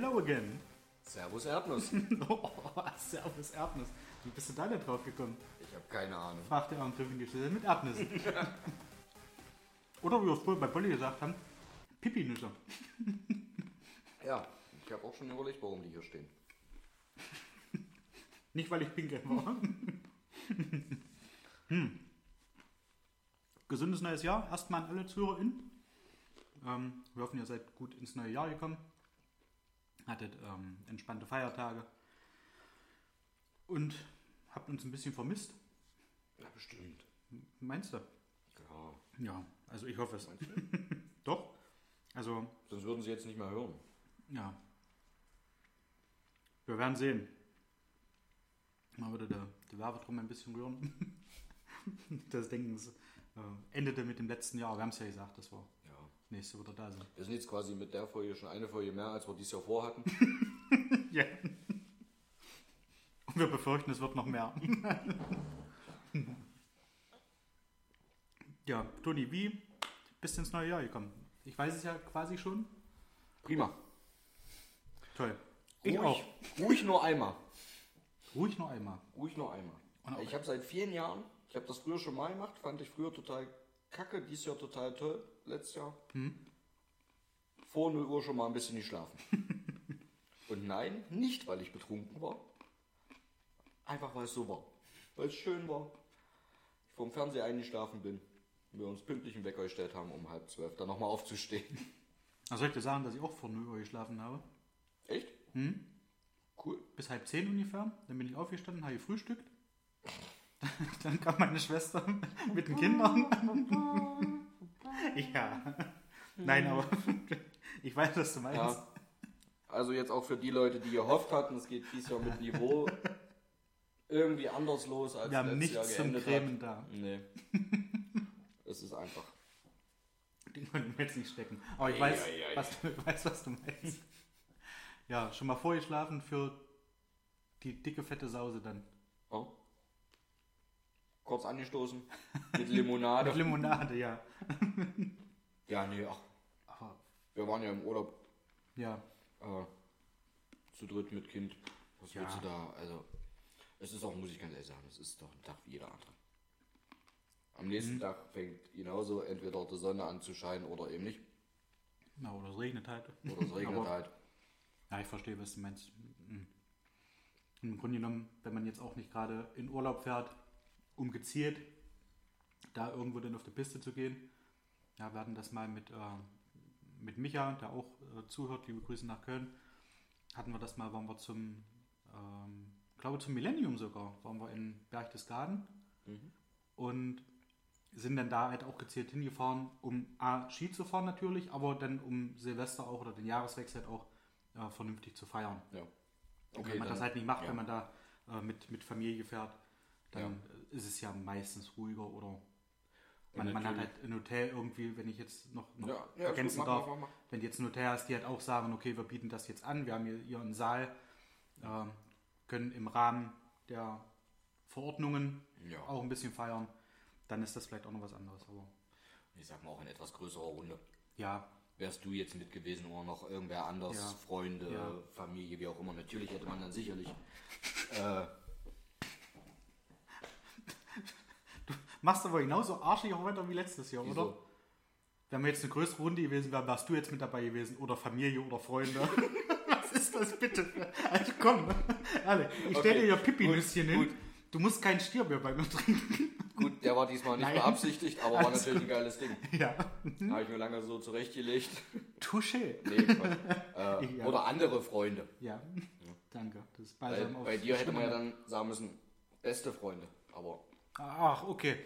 Hello again. Servus Erdnuss. Oh, servus Erdnuss. Wie bist du da denn drauf gekommen? Ich habe keine Ahnung. Fragt der die Stelle mit Erdnüssen. Oder wie wir es vorhin bei Polly gesagt haben, Pipi-Nüsse. Ja, ich habe auch schon überlegt, warum die hier stehen. Nicht, weil ich pinkel war. hm. Gesundes neues Jahr. Erstmal an alle ZuhörerInnen. Ähm, wir hoffen, ihr seid gut ins neue Jahr gekommen. Hattet ähm, entspannte Feiertage. Und habt uns ein bisschen vermisst. Ja, bestimmt. Meinst du? Ja. Ja, also ich hoffe es. Meinst du? Doch. Also, Sonst würden sie jetzt nicht mehr hören. ja. Wir werden sehen. Mal würde der, der Werbedrum ein bisschen rühren. das Denken äh, endete mit dem letzten Jahr. Wir haben es ja gesagt, das war. Nächste wieder da sind. Wir sind jetzt quasi mit der Folge schon eine Folge mehr, als wir dieses Jahr vorhatten. Ja. Und wir befürchten, es wird noch mehr. ja, Toni, wie bist du ins neue Jahr gekommen? Ich weiß es ja quasi schon. Prima. Toll. Ich ruhig, auch. Ruhig nur einmal. Ruhig noch einmal. Ruhig nur einmal. Ich habe seit vielen Jahren, ich habe das früher schon mal gemacht, fand ich früher total kacke, dieses Jahr total toll, letztes Jahr. Vor 0 Uhr schon mal ein bisschen geschlafen. Und nein, nicht weil ich betrunken war. Einfach weil es so war. Weil es schön war. Ich vom Fernseher eingeschlafen bin. Wir uns pünktlich einen Wecker gestellt haben, um halb zwölf dann nochmal aufzustehen. Also soll ich dir sagen, dass ich auch vor 0 Uhr geschlafen habe? Echt? Cool. Bis halb zehn ungefähr. Dann bin ich aufgestanden, habe gefrühstückt. Dann kam meine Schwester mit den Kindern. ja. Nein, aber ich weiß, was du meinst. Ja. Also jetzt auch für die Leute, die gehofft hatten, es geht dieses Jahr mit Niveau irgendwie anders los als Wir haben letztes Jahr nichts zum geendet Cremen hat. da. Nee. es ist einfach. Den konnten wir jetzt nicht stecken. Aber ich Ei, weiß, ei, ei. was, du, weiß, was du meinst. Ja, schon mal vorgeschlafen für die dicke, fette Sause dann. Kurz angestoßen mit Limonade. Mit Limonade, ja. ja, nee, ach, Aber, wir waren ja im Urlaub ja. äh, zu dritt mit Kind. Was Ja. willst du da? Also, es ist auch, muss ich ganz ehrlich sagen, es ist doch ein Tag wie jeder andere. Am nächsten Mhm. Tag fängt genauso entweder die Sonne an zu scheinen oder eben nicht. Na, oder es regnet halt. Oder es regnet Aber- halt. Ja, ich verstehe, was du meinst. Mhm. Im Grunde genommen, wenn man jetzt auch nicht gerade in Urlaub fährt, um gezielt da irgendwo dann auf die Piste zu gehen. Ja, wir hatten das mal mit, äh, mit Micha, der auch äh, zuhört, liebe Grüße nach Köln. Hatten wir das mal, waren wir zum, ähm, glaube zum Millennium sogar, waren wir in Berchtesgaden und sind dann da halt auch gezielt hingefahren, um A, Ski zu fahren natürlich, aber dann um Silvester auch oder den Jahreswechsel halt auch äh, vernünftig zu feiern. Ja. wenn man das halt nicht macht, ja. wenn man da äh, mit, mit Familie fährt, dann äh, ist es ja meistens ruhiger oder man, man hat halt ein Hotel irgendwie, wenn ich jetzt noch, noch Ja, ja, ergänzen gut, darf, mach, mach, mach. wenn die jetzt ein Hotel hast, die halt auch sagen, okay, wir bieten das jetzt an, wir haben hier, hier einen Saal, äh, können im Rahmen der Verordnungen Ja. auch ein bisschen feiern, dann ist das vielleicht auch noch was anderes. Aber Ich sag mal auch in etwas größerer Runde. ja, Wärst du jetzt mit gewesen oder noch irgendwer anders. Freunde. Familie, wie auch immer. Natürlich hätte man dann sicherlich. Äh, machst aber genauso arschig auch weiter wie letztes Jahr, wieso? oder? Wenn wir jetzt eine größere Runde gewesen wären, wärst du jetzt mit dabei gewesen oder Familie oder Freunde. Was ist das bitte? Also komm, alle, ich stelle Okay, dir ja Pipi-Nüsschen hin. gut. Du musst kein Stier mehr bei mir trinken. Gut, der war diesmal nicht Nein. beabsichtigt, aber war Alles natürlich ein geiles Ding. ja. Habe ich mir lange so zurechtgelegt. Touché. Nee, äh, Ja. Oder andere Freunde. Ja. Danke. Das ist auf bei dir hätte man ja dann sagen müssen, beste Freunde. Aber Ach, okay.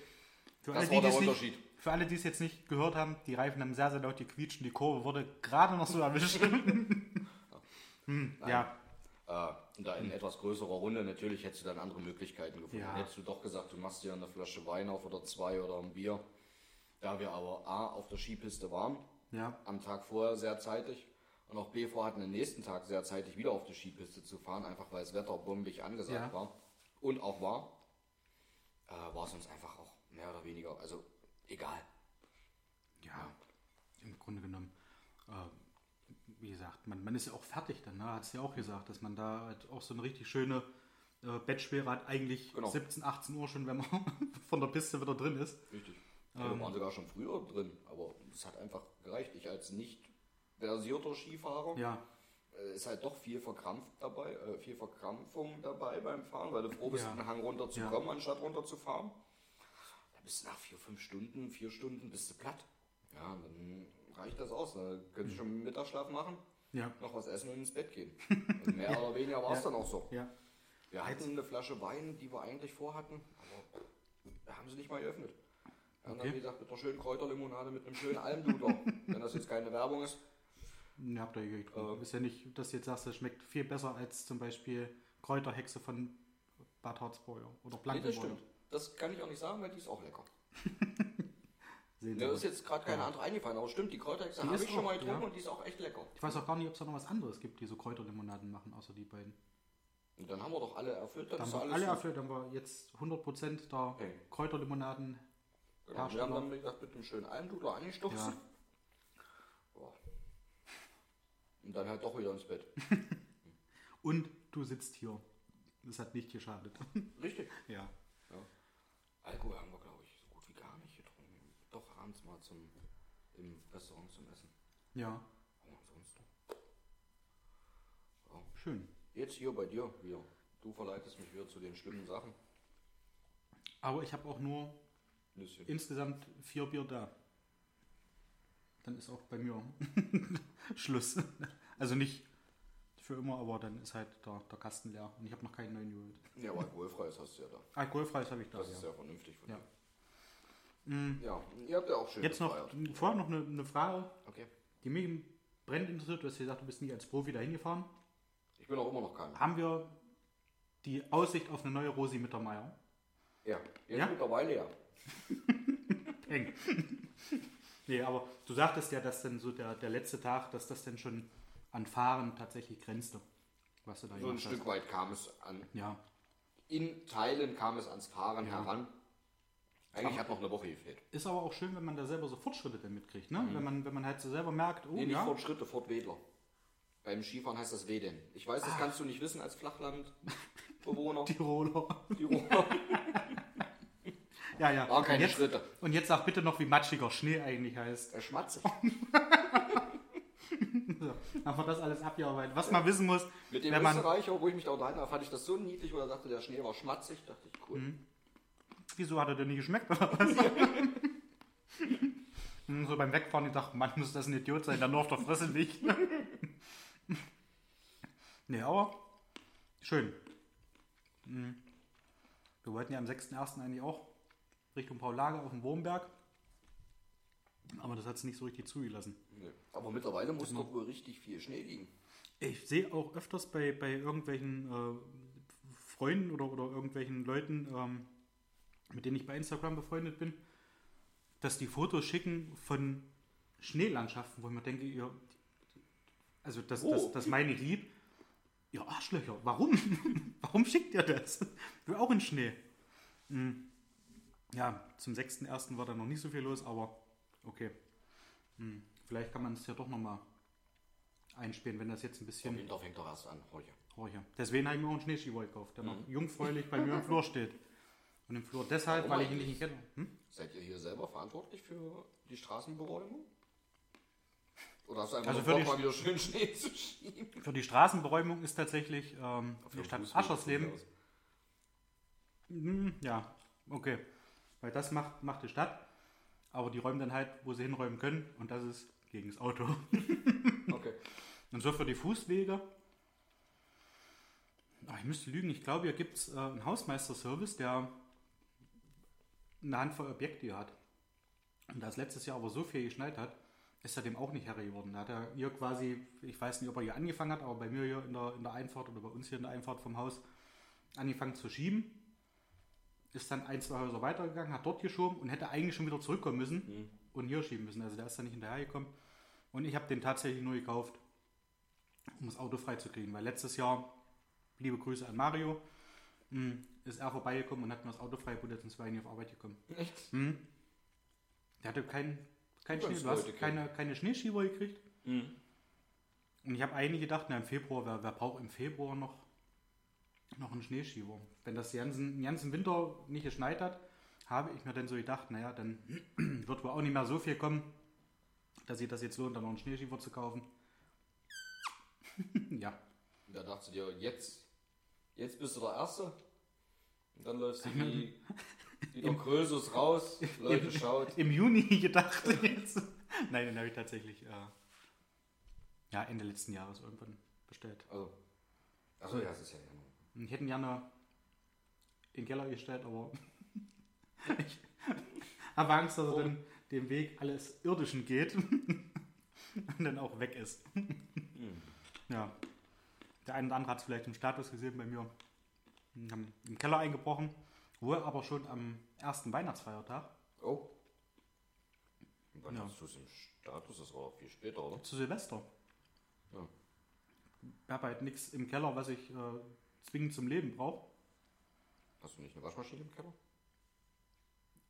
Für Das alle, war die, der es Unterschied. Nicht, für alle, die es jetzt nicht gehört haben, die Reifen haben sehr, sehr laut gequietscht und die Kurve wurde gerade noch so erwischt. hm, ja, äh, und da in etwas größerer Runde, natürlich hättest du dann andere Möglichkeiten gefunden. Ja. Hättest du doch gesagt, du machst dir eine Flasche Wein auf oder zwei oder ein Bier. Da wir aber A, auf der Skipiste waren, ja, am Tag vorher sehr zeitig und auch B vorhatten, den nächsten Tag sehr zeitig wieder auf die Skipiste zu fahren, einfach weil das Wetter bombig angesagt Ja. war und auch war, äh, war es uns einfach auch mehr oder weniger, also egal. ja, im Grunde genommen. äh, wie gesagt, man, man ist ja auch fertig dann, ne? hat es ja auch gesagt, dass man da halt auch so eine richtig schöne äh, Bettschwere hat, eigentlich Genau. 17, 18 Uhr schon, wenn man von der Piste wieder drin ist. Richtig. Ja, wir waren sogar schon früher drin, aber es hat einfach gereicht. Ich als nicht versierter Skifahrer Ja, ist halt doch viel verkrampft dabei, äh, viel Verkrampfung dabei beim Fahren, weil du froh bist, Ja. den Hang runter zu Ja. kommen, anstatt runter zu fahren. Da bist du nach vier, fünf Stunden, vier Stunden bist du platt. Ja, dann reicht das aus. Da könntest du schon Mittagsschlaf machen, ja, noch was essen und ins Bett gehen. Und mehr oder weniger war es Ja. dann auch so. ja. Wir hatten eine Flasche Wein, die wir eigentlich vorhatten, aber wir haben sie nicht mal geöffnet. Wir haben Okay. dann, wie gesagt, mit einer schönen Kräuterlimonade, mit einem schönen Almdudler. Wenn das jetzt keine Werbung ist. Ja, habt ihr hier getrunken. Ähm. ist ja nicht, dass du jetzt sagst, das schmeckt viel besser als zum Beispiel Kräuterhexe von Bad Harzbeuer oder Nee, Blankenburg. das stimmt. Das kann ich auch nicht sagen, weil die ist auch lecker. Sehen Sie Mir ist jetzt gerade keine andere eingefallen, aber stimmt, die Kräuterhexe habe ich schon mal auch, getrunken ja. und die ist auch echt lecker. Ich weiß auch gar nicht, ob es da noch was anderes gibt, die so Kräuterlimonaden machen, außer die beiden. Und dann haben wir doch alle erfüllt, dann Dann haben wir alle erfüllt, dann haben wir jetzt 100% der Okay. Kräuterlimonaden. Genau. Wir haben dann, wie gesagt, mit einem schönen Almdudler angestoßen. Ja. Ja. Und dann halt doch wieder ins Bett. Und du sitzt hier. Das hat nicht geschadet. Richtig. ja. Alkohol haben wir, glaube ich, so gut wie gar nicht getrunken. Doch abends mal zum, im Restaurant zum Essen. Ja, Aber ansonsten. schön. Jetzt hier bei dir wieder. Du verleitest mich wieder zu den schlimmen Sachen. Aber ich habe auch nur Nüsschen. insgesamt vier Bier da. Dann ist auch bei mir Schluss. Also nicht für immer, aber dann ist halt der, der Kasten leer. Und ich habe noch keinen neuen geholt. Ja, aber alkoholfreies hast du ja da. Alkoholfreies habe ich da. Das ja. ist sehr vernünftig von Ja. dir. Ja, ihr habt ja auch schön Jetzt noch gefeiert. vorher noch eine, eine Frage, Okay. die mich brennend interessiert. Du hast gesagt, du bist nicht als Profi dahin gefahren. Ich bin auch immer noch keiner. Haben wir die Aussicht auf eine neue Rosi Mittermeier? Ja, jetzt Ja? mittlerweile ja. Nee, aber du sagtest ja, dass dann so der, der letzte Tag, dass das dann schon an Fahren tatsächlich grenzte. Was du da So ein Stück weit kam es an. Ja, In Teilen kam es ans Fahren Ja. heran. Eigentlich hat noch eine Woche gefehlt. ist aber auch schön, wenn man da selber so Fortschritte dann mitkriegt. Ne? Wenn, man, wenn man halt so selber merkt, oh Mhm. Nee, nicht ja, Fortschritte, Fortwedler. Beim Skifahren heißt das Weden. Ich weiß, das kannst du nicht wissen als Flachlandbewohner. Tiroler. Tiroler. ja, ja. War und, keine jetzt, Schritte. und jetzt sag bitte noch, wie matschiger Schnee eigentlich heißt. Er schmatzig. So, haben wir das alles abgearbeitet. Was man wissen muss, Mit dem wenn man, Österreicher, wo ich mich da unterhalten habe, fand ich das so niedlich, wo er sagte, der Schnee war schmatzig. Dachte ich, cool. Mhm. wieso hat er denn nie geschmeckt oder was? Hm, so beim Wegfahren, ich dachte, Mann, muss das ein Idiot sein, der nur auf der Fresse liegt. nee, aber schön. Hm. Wir wollten ja am 6.1. eigentlich auch Richtung Paul Lager auf dem Wurmberg. Aber das hat es nicht so richtig zugelassen. Nee. Aber mittlerweile muss dort wohl richtig viel Schnee liegen. Ich sehe auch öfters bei, bei irgendwelchen äh, Freunden oder, oder irgendwelchen Leuten, ähm, mit denen ich bei Instagram befreundet bin, dass die Fotos schicken von Schneelandschaften, wo ich mir denke, ihr, also das, Oh. das, das meine ich lieb. Ihr Arschlöcher, warum? warum schickt ihr das? Ich will auch in Schnee. Hm. Ja, zum 6.1. war da noch nicht so viel los, aber okay. Hm. Vielleicht kann man es ja doch nochmal einspielen, wenn das jetzt ein bisschen Winter fängt doch erst an. Heute. Ja. Deswegen habe ich mir auch einen Schneeskiboy gekauft, der noch jungfräulich bei mir im Flur steht. Und im Flur deshalb, Warum weil ich ihn nicht kenne. Hm? Seid ihr hier selber verantwortlich für die Straßenberäumung? Oder hast du einfach Also für Bock, die- mal wieder schön Schnee zu schieben? Für die Straßenberäumung ist tatsächlich ähm, die Stadt Aschersleben. Hm, ja, okay. Weil das macht, macht die Stadt. Aber die räumen dann halt, wo sie hinräumen können. Und das ist gegen das Auto. Okay. Und so für die Fußwege. Ach, ich müsste lügen, ich glaube, hier gibt es äh, einen Hausmeisterservice, der eine Handvoll Objekte hat. Und da es letztes Jahr aber so viel geschneit hat, ist er dem auch nicht Herr geworden. Da hat er hier quasi, ich weiß nicht, ob er hier angefangen hat, aber bei mir hier in der, in der Einfahrt oder bei uns hier in der Einfahrt vom Haus angefangen zu schieben. Ist dann ein, zwei Häuser weitergegangen, hat dort geschoben und hätte eigentlich schon wieder zurückkommen müssen und hier schieben müssen. Also der ist dann nicht hinterhergekommen. Und ich habe den tatsächlich nur gekauft, um das Auto freizukriegen. Weil letztes Jahr, liebe Grüße an Mario, mh, ist er vorbeigekommen und hat mir das Auto frei, wurde sonst wäre ich nicht auf Arbeit gekommen. Echt? Hm? Der hatte keinen kein Schnee, du hast keine, keine Schneeschieber gekriegt. Und ich habe eigentlich gedacht, na, im Februar, wer, wer braucht im Februar noch, noch einen Schneeschieber? Wenn das den ganzen, ganzen Winter nicht geschneit hat, habe ich mir dann so gedacht, naja, dann wird wohl auch nicht mehr so viel kommen, dass sich das jetzt lohnt, dann noch einen Schneeschieber zu kaufen. ja. Da dachte dir, jetzt, jetzt bist du der Erste. Und dann läufst du wie, wie der Größus raus, Leute schaut. Im Juni gedacht jetzt. Nein, den habe ich tatsächlich äh, ja, Ende letzten Jahres irgendwann bestellt. Also, achso, ja, es ist ja Januar. Ich hätte ihn gerne in den Keller gestellt, aber ich habe Angst, dass er dann den Weg alles Irdischen geht und dann auch weg ist. Ja. Der eine oder andere hat es vielleicht im Status gesehen bei mir. Wir haben im Keller eingebrochen, wohl aber schon am ersten Weihnachtsfeiertag. Oh. Wann Ja. hast du es im Status? Das war viel später, oder? Zu Silvester. Ja. Ich habe halt nichts im Keller, was ich äh, zwingend zum Leben brauche. Hast du nicht eine Waschmaschine im Keller?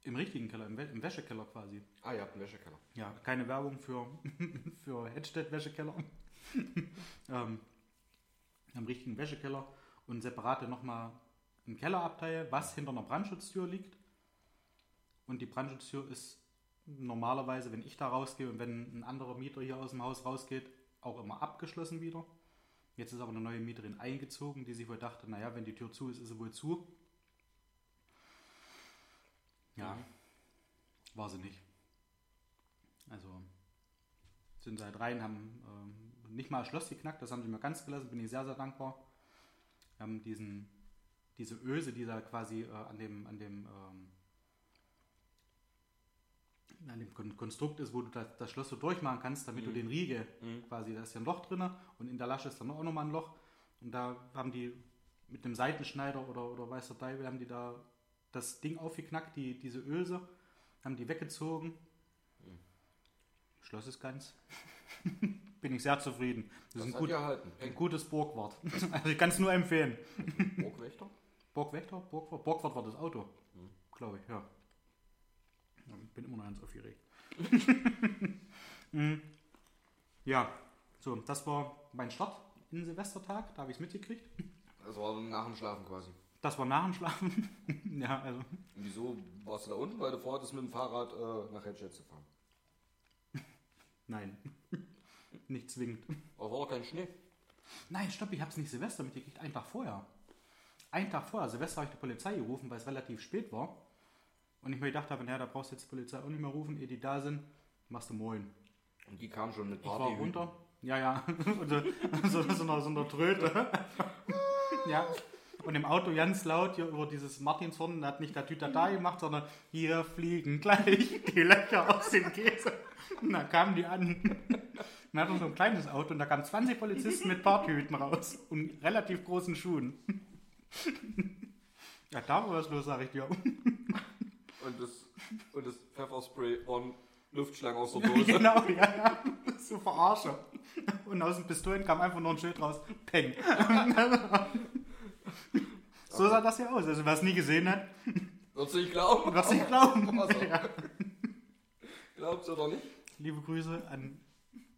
Im richtigen Keller, im, Wä im Wäschekeller quasi. Ah, ihr habt einen Wäschekeller. Ja, keine Werbung für, für Hedstedt-Wäschekeller. ähm, Im richtigen Wäschekeller und separate nochmal ein Kellerabteil, was hinter einer Brandschutztür liegt. Und die Brandschutztür ist normalerweise, wenn ich da rausgehe und wenn ein anderer Mieter hier aus dem Haus rausgeht, auch immer abgeschlossen wieder. Jetzt ist aber eine neue Mieterin eingezogen, die sich wohl dachte, naja, wenn die Tür zu ist, ist sie wohl zu. Ja, war sie nicht. Also sind seit rein, haben ähm, nicht mal das Schloss geknackt, das haben sie mir ganz gelassen, bin ich sehr, sehr dankbar. Haben diesen, diese Öse, die da quasi äh, an dem, an dem, ähm, an dem Kon Konstrukt ist, wo du das, das Schloss so durchmachen kannst, damit du den Riegel quasi, da ist ja ein Loch drin und in der Lasche ist dann auch nochmal ein Loch. Und da haben die mit einem Seitenschneider oder, oder weiß der Teufel, haben die da das Ding aufgeknackt, die, diese Öse, haben die weggezogen. Schloss ist ganz. Bin ich sehr zufrieden. Das, Das ist ein, gut, gehalten. ein gutes Burgwort. Also ich kann es nur empfehlen. Burgwächter? Burgwächter? Burgwart? Burgwart war das Auto. Glaube ich, ja. Ja. Bin immer noch ganz aufgeregt. Mm. ja, so, das war mein Start in Silvestertag. Da habe ich es mitgekriegt. Das war nach dem Schlafen quasi. Das war nach dem Schlafen. ja, also Und wieso warst du da unten? Weil du vorhattest mit dem Fahrrad äh, nach Hedstedt zu fahren. nein. Nicht zwingend. Aber war doch kein Schnee. Nein, stopp, ich habe es nicht Silvester mitgekriegt, einen Tag vorher. Einen Tag vorher. Silvester habe ich die Polizei gerufen, weil es relativ spät war. Und ich mir gedacht habe, naja, da brauchst du jetzt die Polizei auch nicht mehr rufen, ehe die da sind, machst du moin. Und die kam schon mit Ich war Party. runter. Ja, ja. Und so, so, so, einer, so einer Tröte. ja. Und im Auto ganz laut hier über dieses Martinshorn, der hat nicht der Tütata gemacht, sondern hier fliegen gleich die Löcher aus dem Käse. Und da kamen die an. Und hatten so ein kleines Auto und da kamen 20 Polizisten mit Partyhüten raus und relativ großen Schuhen. Ja, da war was los, sag ich dir. Und das, und das Pfefferspray waren Luftschlangen aus der Dose. Genau, ja, ja. So verarsche. Und aus den Pistolen kam einfach nur ein Schild raus. Peng. so sah das ja aus. Also wer es nie gesehen hat, Würdest du nicht glauben? wird es nicht glauben. Also, Ja. Glaubst du oder nicht? Liebe Grüße an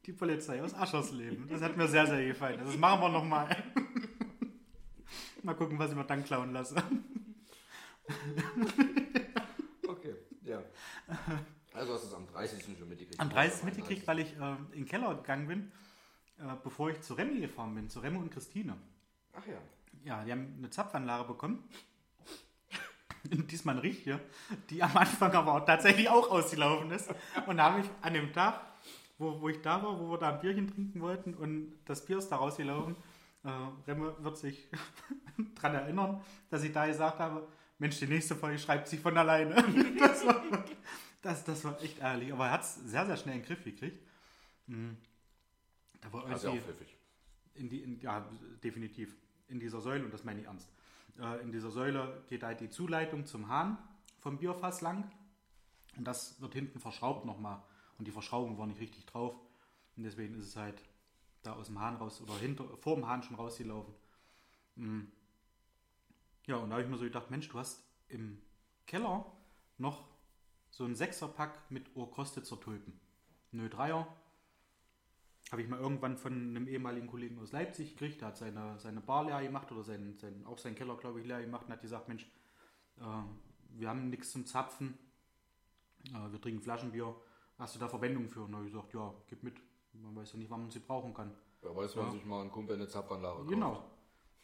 die Polizei aus Aschersleben. Das hat mir sehr, sehr gefallen. Also das machen wir nochmal. Mal gucken, was ich mir dann klauen lasse. Also hast du es am 30. schon mitgekriegt. Am 30. mitgekriegt, weil ich äh, in den Keller gegangen bin, äh, bevor ich zu Remy gefahren bin, zu Remo und Christine. Ach ja. Ja, die haben eine Zapfanlage bekommen. Diesmal eine richtige, die am Anfang aber auch tatsächlich auch ausgelaufen ist. Und da habe ich an dem Tag, wo, wo ich da war, wo wir da ein Bierchen trinken wollten und das Bier ist da rausgelaufen, äh, Remme wird sich daran erinnern, dass ich da gesagt habe, Mensch, die nächste Folge schreibt sich von alleine. Das war, das, das war echt ehrlich. Aber er hat es sehr, sehr schnell in den Griff gekriegt. Mhm. Da war irgendwie- auch pfiffig. in die, in, ja, definitiv. In dieser Säule, und das meine ich ernst. Äh, in dieser Säule geht halt die Zuleitung zum Hahn vom Bierfass lang. Und das wird hinten verschraubt nochmal. Und die Verschraubung war nicht richtig drauf. Und deswegen ist es halt da aus dem Hahn raus oder hinter, vor dem Hahn schon rausgelaufen. Mm. Ja, und da habe ich mir so gedacht, Mensch, du hast im Keller noch so ein Sechserpack mit Urkostitzer Tulpen. Nö, Dreier. habe ich mal irgendwann von einem ehemaligen Kollegen aus Leipzig gekriegt, der hat seine, seine Bar leer gemacht oder sein, sein, auch seinen Keller, glaube ich, leer gemacht und hat gesagt, Mensch, äh, wir haben nichts zum Zapfen, äh, wir trinken Flaschenbier, hast du da Verwendung für? Und da habe ich gesagt, ja, gib mit, man weiß ja nicht, wann man sie brauchen kann. Wer weiß, wann sich mal ein Kumpel eine Zapfanlage kauft. Genau.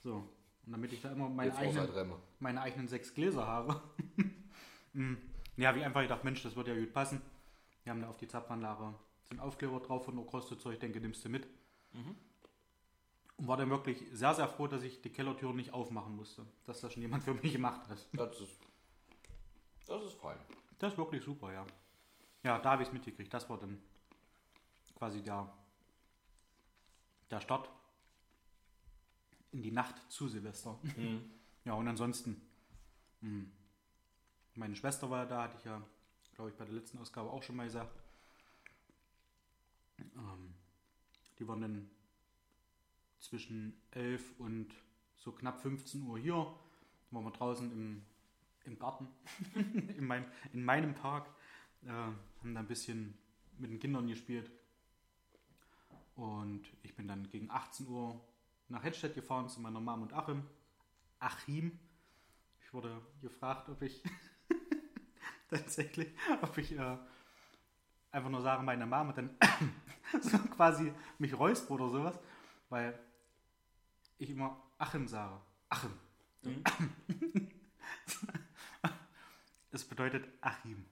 So. Und damit ich da immer meine, Jetzt eigenen, meine eigenen sechs Gläser habe, mm, ja, habe ich einfach gedacht, Mensch, das wird ja gut passen. Wir haben da auf die Zapfanlage sind Aufkleber drauf von Okrosto, ich denke, nimmst du mit. Und war dann wirklich sehr, sehr froh, dass ich die Kellertür nicht aufmachen musste. Dass das schon jemand für mich gemacht hat. Das ist, das ist fein. Das ist wirklich super, ja. Ja, da habe ich es mitgekriegt. Das war dann quasi der, der Start in die Nacht zu Silvester. Ja, und ansonsten, mh, meine Schwester war da, hatte ich ja, glaube ich, bei der letzten Ausgabe auch schon mal gesagt. Ähm, die waren dann zwischen 11 und so knapp 15 Uhr hier. Waren wir draußen im, im Garten, in, mein, in meinem Park. Äh, haben da ein bisschen mit den Kindern gespielt. Und ich bin dann gegen 18 Uhr nach Hedstedt gefahren zu meiner Mom und Achim. Achim. Ich wurde gefragt, ob ich tatsächlich, ob ich äh, einfach nur sage, meine Mom und dann so quasi mich räusper oder sowas, weil ich immer Achim sage. Achim. Es bedeutet Achim.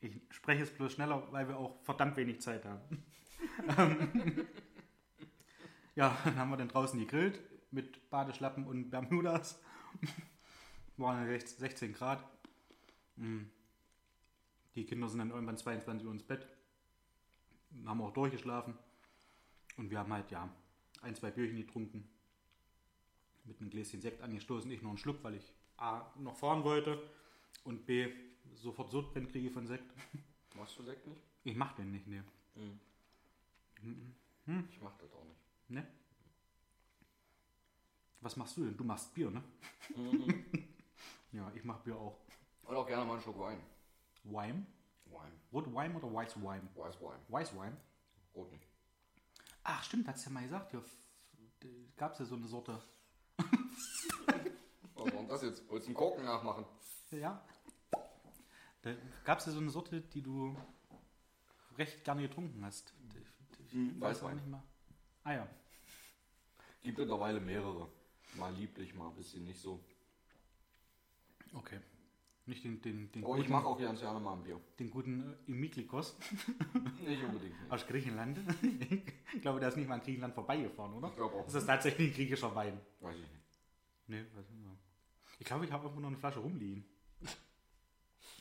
Ich spreche es bloß schneller, weil wir auch verdammt wenig Zeit haben. Ja, dann haben wir dann draußen gegrillt mit Badeschlappen und Bermudas. Waren ja 16 Grad. Mm. Die Kinder sind dann irgendwann 22 Uhr ins Bett. Haben auch durchgeschlafen. Und wir haben halt, ja, ein, zwei Bierchen getrunken. Mit einem Gläschen Sekt angestoßen. Ich noch einen Schluck, weil ich A, noch fahren wollte. Und B, sofort Sodbrennen kriege von Sekt. Machst du Sekt nicht? Ich mach den nicht, ne. Ich mach das auch nicht. Ne? Was machst du denn? Du machst Bier, ne? ja, ich mach Bier auch. Und auch gerne mal einen Schluck Wein. Wine? Wein. Rot Wine oder Weiß Wine? Weißwein. Weiß Wine? Rot nicht. Ach, stimmt, hat's ja mal gesagt. Ja, Gab es ja so eine Sorte. Was war denn das jetzt? Wolltest du einen Korken nachmachen? Ja. Da gab es ja so eine Sorte, die du recht gerne getrunken hast. Ich, ich weiß auch Weißwein. nicht mehr. Ah ja. Gibt mittlerweile mehrere. Mal lieblich, mal ein bisschen nicht so. Okay. Nicht den, den, den, Aber ich mache auch ganz gerne mal ein Bier. den guten äh, Imiklikos Nicht unbedingt. Nicht. aus Griechenland. ich glaube, der ist nicht mal an Griechenland vorbeigefahren, oder? Ich glaube auch. Ist das tatsächlich ein griechischer Wein? Weiß ich nicht. Nee, weiß nicht mehr. Ich glaube, ich habe irgendwo noch eine Flasche rumliegen.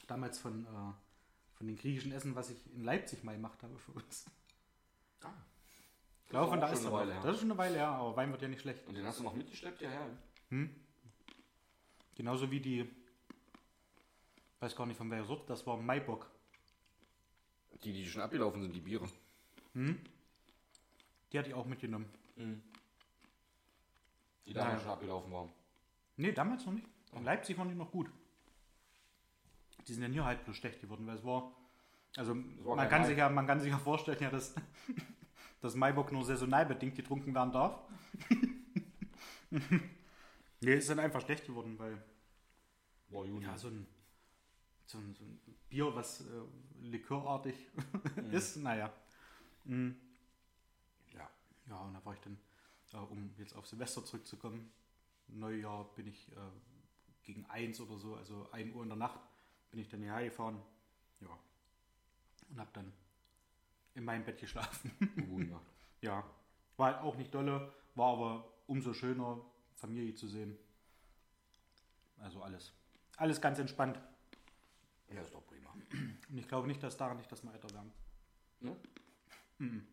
Damals von, äh, von den griechischen Essen, was ich in Leipzig mal gemacht habe für uns. Ah. Glaube, von da ist eine. Weile her. Das ist schon eine Weile her, aber Wein wird ja nicht schlecht. Und den hast du noch mitgeschleppt hierher? Genauso wie die, weiß gar nicht von welcher Sorte, das war Maibock. Die, die schon abgelaufen sind, die Biere. Die hatte ich auch mitgenommen. Die damals Nein. schon abgelaufen waren. Nee, damals noch nicht. In Leipzig waren die noch gut. Die sind ja hier halt bloß schlecht geworden, weil es war. Also war man kann, sich ja, man kann sich ja vorstellen, ja, dass, dass Maibock nur saisonal bedingt getrunken werden darf. nee, es ist dann einfach schlecht geworden, weil War Juni. ja, so ein, so ein, so ein Bier, was äh, likörartig ist, naja. Mhm. ja. Ja, und da war ich dann, äh, um jetzt auf Silvester zurückzukommen, Neujahr bin ich äh, gegen eins oder so, also 1 Uhr in der Nacht, bin ich dann hierher gefahren. Ja. Und hab dann in meinem Bett geschlafen. Gut gemacht. ja. War halt auch nicht dolle, war aber umso schöner, Familie zu sehen. Also alles. Alles ganz entspannt. Ja, ist doch prima. Und ich glaube nicht, dass daran nicht das mal älter werden. Ne?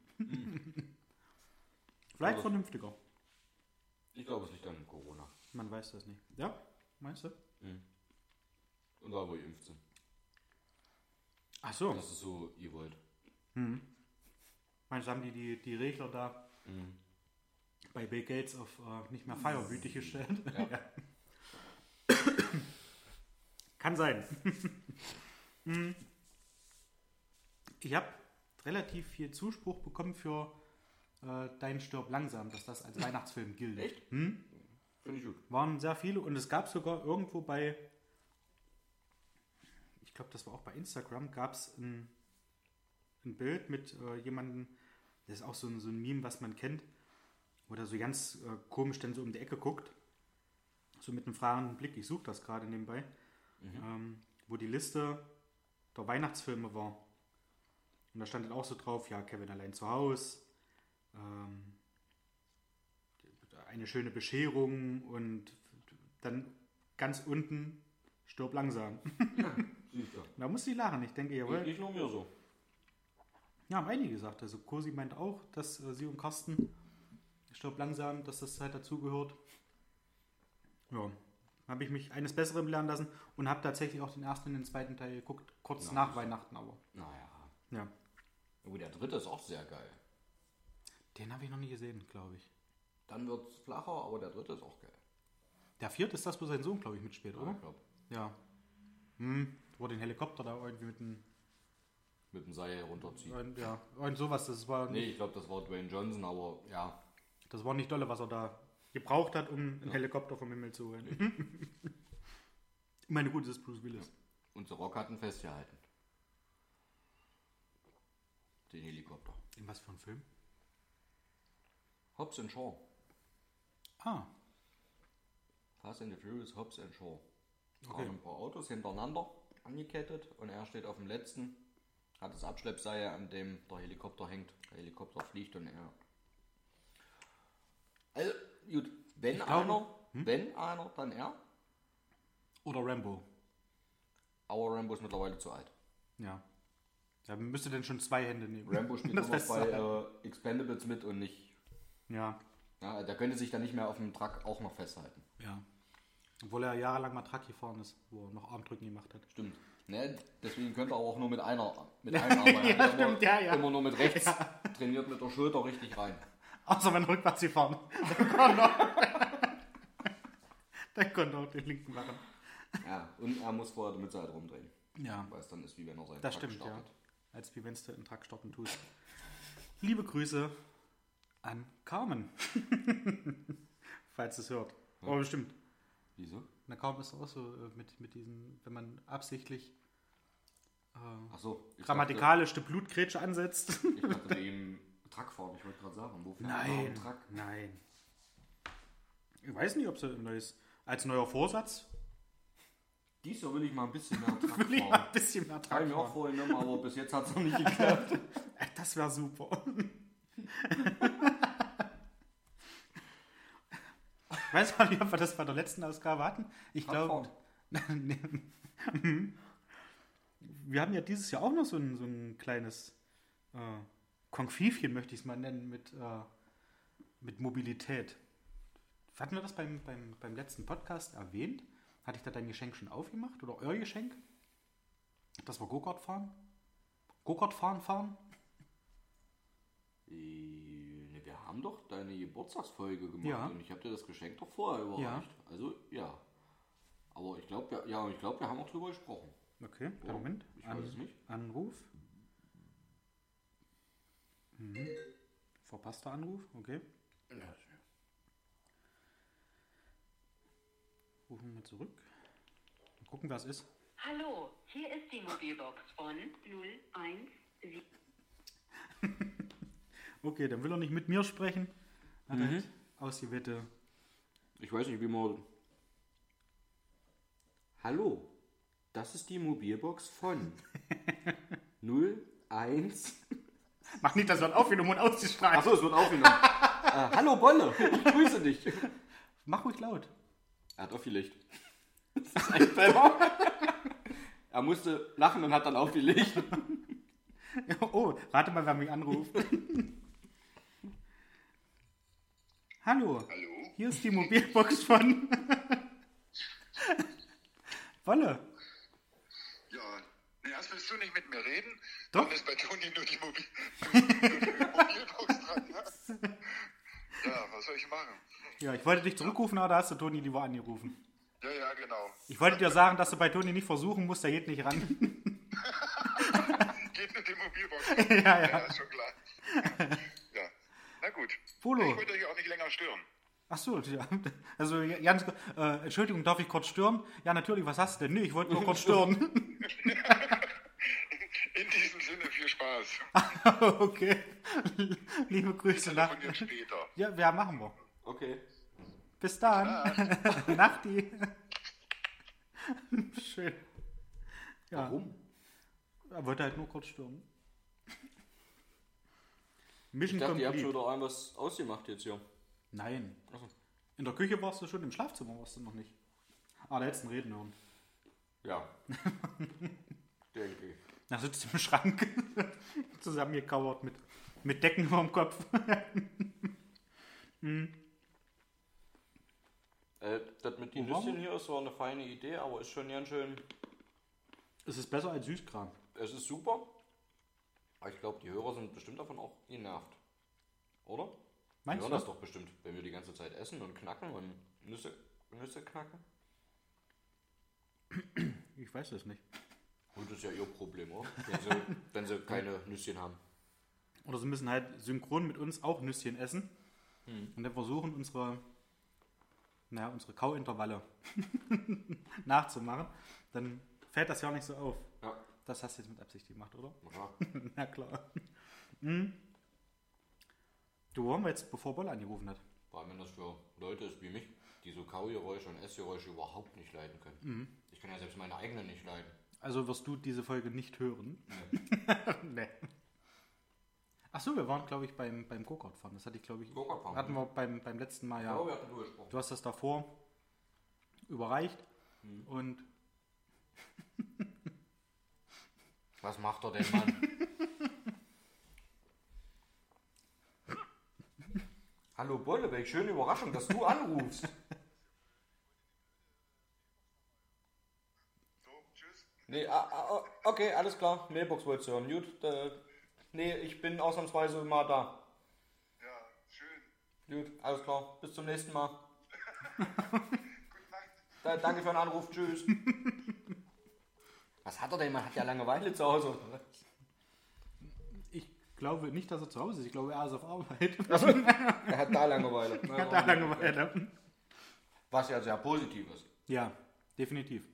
Vielleicht Aber- vernünftiger. Ich glaube, es liegt an Corona. Man weiß das nicht. Ja? Meinst du? Und da, wo ihr impft sind. Ach so. Das ist so, ihr wollt. Meinst du, haben die die, die Regler da bei Bill Gates auf äh, nicht mehr feierwütig gestellt? Ja. Kann sein. Hm. ich habe relativ viel Zuspruch bekommen für äh, Dein Stirb langsam, dass das als Weihnachtsfilm gilt. Echt? Hm? Finde ich gut. Waren sehr viele und es gab sogar irgendwo bei, ich glaube, das war auch bei Instagram, gab es ein, ein Bild mit äh, jemandem, das ist auch so ein, so ein Meme, was man kennt, wo der so ganz äh, komisch dann so um die Ecke guckt, so mit einem fragenden Blick, ich suche das gerade nebenbei, ähm, wo die Liste der Weihnachtsfilme war. Und da stand dann auch so drauf, ja, Kevin allein zu Hause, ähm, eine schöne Bescherung und dann ganz unten stirb langsam. Du. da muss ich lachen. Ich denke, jawohl. Nicht nur mir so. Ja, haben einige gesagt. Also Cosi meint auch, dass äh, sie und Carsten stirb langsam, dass das halt dazugehört. Ja, habe ich mich eines Besseren lernen lassen und habe tatsächlich auch den ersten und den zweiten Teil geguckt, kurz Nice. nach Weihnachten aber. Naja. Ja, Oh, der dritte ist auch sehr geil. den habe ich noch nie gesehen, glaube ich. Dann wird es flacher, aber der dritte ist auch geil. Der vierte ist das, wo sein Sohn, glaube ich, mitspielt, Ja, oder? ich glaub, Ja. Hm, wo den Helikopter da irgendwie mit dem mit dem Seil runterziehen. Und, ja, und sowas, das war, Nee, ich glaube, das war Dwayne Johnson, aber ja. das war nicht dolle, was er da gebraucht hat, um einen Helikopter vom Himmel zu holen. ich meine, gut, das ist Bruce Willis. Und The Rock hat ihn festgehalten. Den Helikopter. In was für ein Film? Hobbs and Shaw. Ah, Fast and the Furious, Hobbs and Shaw. Okay. ein paar Autos hintereinander angekettet und er steht auf dem letzten, hat das Abschleppseil, an dem der Helikopter hängt. Der Helikopter fliegt und er. Also, gut, wenn Ich glaube- einer, wenn einer, dann er. oder Rambo. Aber Rambo ist mittlerweile zu alt. Ja. Da müsste denn schon zwei Hände nehmen. Rambo spielt noch bei äh, Expendables mit und nicht. Ja, Ja, der könnte sich dann nicht mehr auf dem Truck auch noch festhalten. ja. Obwohl er jahrelang mal Truck gefahren ist, wo er noch Armdrücken gemacht hat. Stimmt. Ne, deswegen könnte er auch nur mit einer mit einem Arm. Ja, stimmt, immer, ja, ja. immer nur mit rechts trainiert mit der Schulter richtig rein. Außer wenn rückwärts gefahren ist. Dann konnte er- auch den linken machen. Ja, und er muss vorher Mütze halt rumdrehen. Ja, Weil es dann ist, wie wenn er seinen das Truck stimmt, ja. startet. Als wie wenn du einen Truck starten tust. Liebe Grüße an Carmen. Falls es hört. Aber bestimmt. Wieso? Na, Carmen ist auch so äh, mit, mit diesen, wenn man absichtlich äh, Achso. grammatikalisch die Blutgrätsche ansetzt. Ich dachte wegen Truck fahren. Ich wollte gerade sagen, wo fährt man Nein, Truck? nein. Ich weiß nicht, ob sie ein neues, als neuer Vorsatz Dies Jahr will ich mal ein bisschen mehr Truck will ich mal ein bisschen mehr Habe Truck ich mir auch vorhin aber bis jetzt hat es noch nicht geklappt. Das wäre super. Weißt du nicht, ob wir das bei der letzten Ausgabe hatten? Ich glaube. Wir haben ja dieses Jahr auch noch so ein, so ein kleines äh, Konfifchen, möchte ich es mal nennen, mit, äh, mit Mobilität. Hatten wir das beim, beim, beim letzten Podcast erwähnt? Hatte ich da dein Geschenk schon aufgemacht oder euer Geschenk? Dass wir Go-Kart fahren? Go-Kart fahren fahren? Äh, ne, wir haben doch deine Geburtstagsfolge gemacht Ja. und ich habe dir das Geschenk doch vorher überreicht. Also ja. Aber ich glaube, ja, ich glaube, wir haben auch drüber gesprochen. Okay, Oh, Moment. ich weiß es nicht. Anruf. Mhm. Verpasster Anruf, okay. Rufen wir mal zurück. Mal gucken, wer es ist. Hallo, hier ist die Mobilbox von 017. Okay, dann will er nicht mit mir sprechen. Hat halt ausgewählte. Ich weiß nicht, wie man. Hallo, das ist die Mobilbox von 01. Mach nicht, das wird aufgenommen und ausgestrahlt. Achso, es wird aufgenommen. äh, hallo Bolle, ich grüße dich. Mach ruhig laut. Er hat aufgelegt. Das ist ein Spammer. Er musste lachen und hat dann aufgelegt. Oh, rate mal, wer mich anruft. Hallo. Hallo? Hier ist die Mobilbox von. Wolle. Erst willst du nicht mit mir reden. Doch. Dann ist bei Toni nur die, Mobil nur die Mobilbox dran. Ja? ja, was soll ich machen? Ja, ich wollte dich zurückrufen, aber da hast du Toni lieber angerufen. Ja, ja, genau. Ich wollte dir sagen, dass du bei Toni nicht versuchen musst, der geht nicht ran. Geht mit dem Mobilbox. Ja, ja. Ja, ist schon klar. ja, na gut. Polo. Ich wollte euch auch nicht länger stören. Ach so, ja. Also ganz, äh, Entschuldigung, darf ich kurz stören? Ja, natürlich, was hast du denn? Nee, ich wollte nur kurz stören. In diesem Sinne viel Spaß. okay. Liebe Grüße nach. Später. Ja, ja, machen wir. Okay. Bis dann. Nachti. Schön. Ja. Warum? Er wollte halt nur kurz stören. Ich Mission dachte, ihr habt complete. schon wieder irgendwas ausgemacht jetzt hier. Nein. Achso. In der Küche warst du schon, im Schlafzimmer warst du noch nicht. Ah, da hättest du reden hören. Ja. Denke ich. Da sitzt im Schrank. Zusammengekauert mit, mit Decken über dem Kopf. Äh, das mit den Nüsschen hier ist zwar eine feine Idee, aber ist schon ganz schön. Es ist besser als Süßkram. Es ist super. Aber ich glaube, die Hörer sind bestimmt davon auch genervt. Oder? Meinst hören du? das doch bestimmt, wenn wir die ganze Zeit essen und knacken und Nüsse, Nüsse knacken. Ich weiß es nicht. Und das ist ja ihr Problem, oder? Wenn sie, wenn sie keine Nüsschen haben. Oder sie müssen halt synchron mit uns auch Nüsschen essen. Und dann versuchen unsere, naja, unsere Kauintervalle nachzumachen. Dann fällt das ja auch nicht so auf. Ja. Das hast du jetzt mit Absicht gemacht, oder? ja. Na klar. Hm. Du, wir jetzt, bevor Bolle angerufen hat? Vor allem, wenn das für Leute ist wie mich, die so Kaugeräusche und Essgeräusche überhaupt nicht leiden können. Ich kann ja selbst meine eigenen nicht leiden. Also wirst du diese Folge nicht hören. nee. Ach so, wir waren, glaube ich, beim, beim Go-Kart-Fahren. Das hatte ich, glaube ich, Go-Kart-Fahren, hatten wir beim, beim letzten Mal ja. Ja, wir hatten. Du hast das davor überreicht und Was macht er denn, Mann? Hallo Bolle, welche schöne Überraschung, dass du anrufst. So, tschüss. Nee, ah, ah, okay, alles klar. Mailbox wolltest du hören. Gut, äh, nee, ich bin ausnahmsweise mal da. Ja, schön. Gut, alles klar. Bis zum nächsten Mal. Da, danke für den Anruf. Tschüss. Was hat er denn? Man hat ja Langeweile zu Hause. Ich glaube nicht, dass er zu Hause ist. Ich glaube, er ist auf Arbeit. Er hat da Langeweile. Er hat da Langeweile. Was ja sehr positiv ist. Ja, definitiv.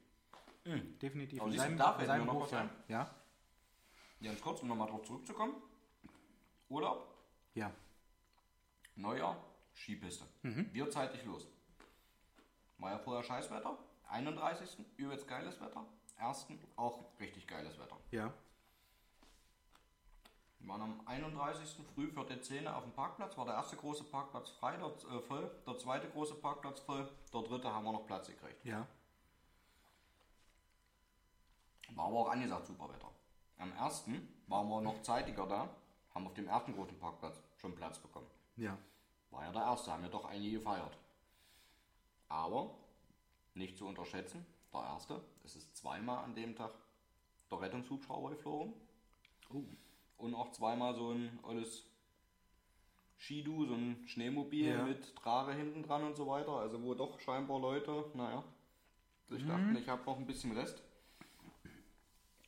Definitiv. Aber seinem- da fällt mir noch was ein. Ja. Ganz kurz, um nochmal drauf zurückzukommen. Urlaub, Ja. Neujahr, Skipiste. Wir zeitig los. War ja vorher Scheißwetter. 31. übelst geiles Wetter. 1. auch richtig geiles Wetter. Ja. Wir waren am 31. früh für die 10 auf dem Parkplatz. War der erste große Parkplatz frei, dort äh, voll. Der zweite große Parkplatz voll. Der dritte haben wir noch Platz gekriegt. Ja. War aber auch angesagt super Wetter. Am 1. waren wir noch zeitiger da. Haben auf dem ersten großen Parkplatz schon Platz bekommen. Ja. War ja der erste, haben ja doch einige gefeiert. Aber nicht zu unterschätzen, der erste, es ist zweimal an dem Tag der Rettungshubschrauber geflogen. Oh. Und auch zweimal so ein olles Skidu, so ein Schneemobil Ja. mit Trage hinten dran und so weiter. Also wo doch scheinbar Leute, naja, sich dachten, ich habe noch ein bisschen Rest.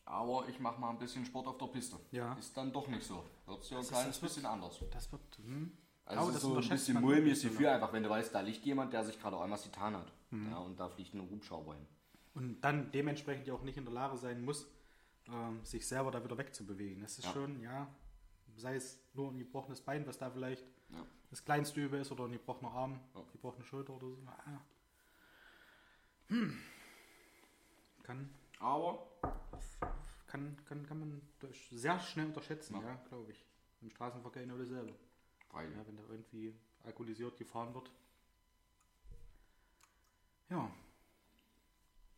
Aber ich mache mal ein bisschen Sport auf der Piste. Ja. Ist dann doch nicht so. Wird so ein kleines das wird- bisschen anders. Das wird. Hm. Also es das ist so ein bisschen mulmiges Gefühl, einfach wenn du weißt, da liegt jemand, der sich gerade auch einmal getan hat. Ja, und da fliegt ein Hubschrauber hin. Und dann dementsprechend ja auch nicht in der Lage sein muss, ähm, sich selber da wieder wegzubewegen. Das ist Ja. schon, ja, sei es nur ein gebrochenes Bein, was da vielleicht Ja. das kleinste Übel ist, oder ein gebrochener Arm, Ja. gebrochene Schulter oder so. Ah. Hm. Kann, Aber kann, kann, kann man sehr schnell unterschätzen, Ja. ja, glaube ich. Im Straßenverkehr genau dasselbe. weil Ja, wenn da irgendwie alkoholisiert gefahren wird. Ja.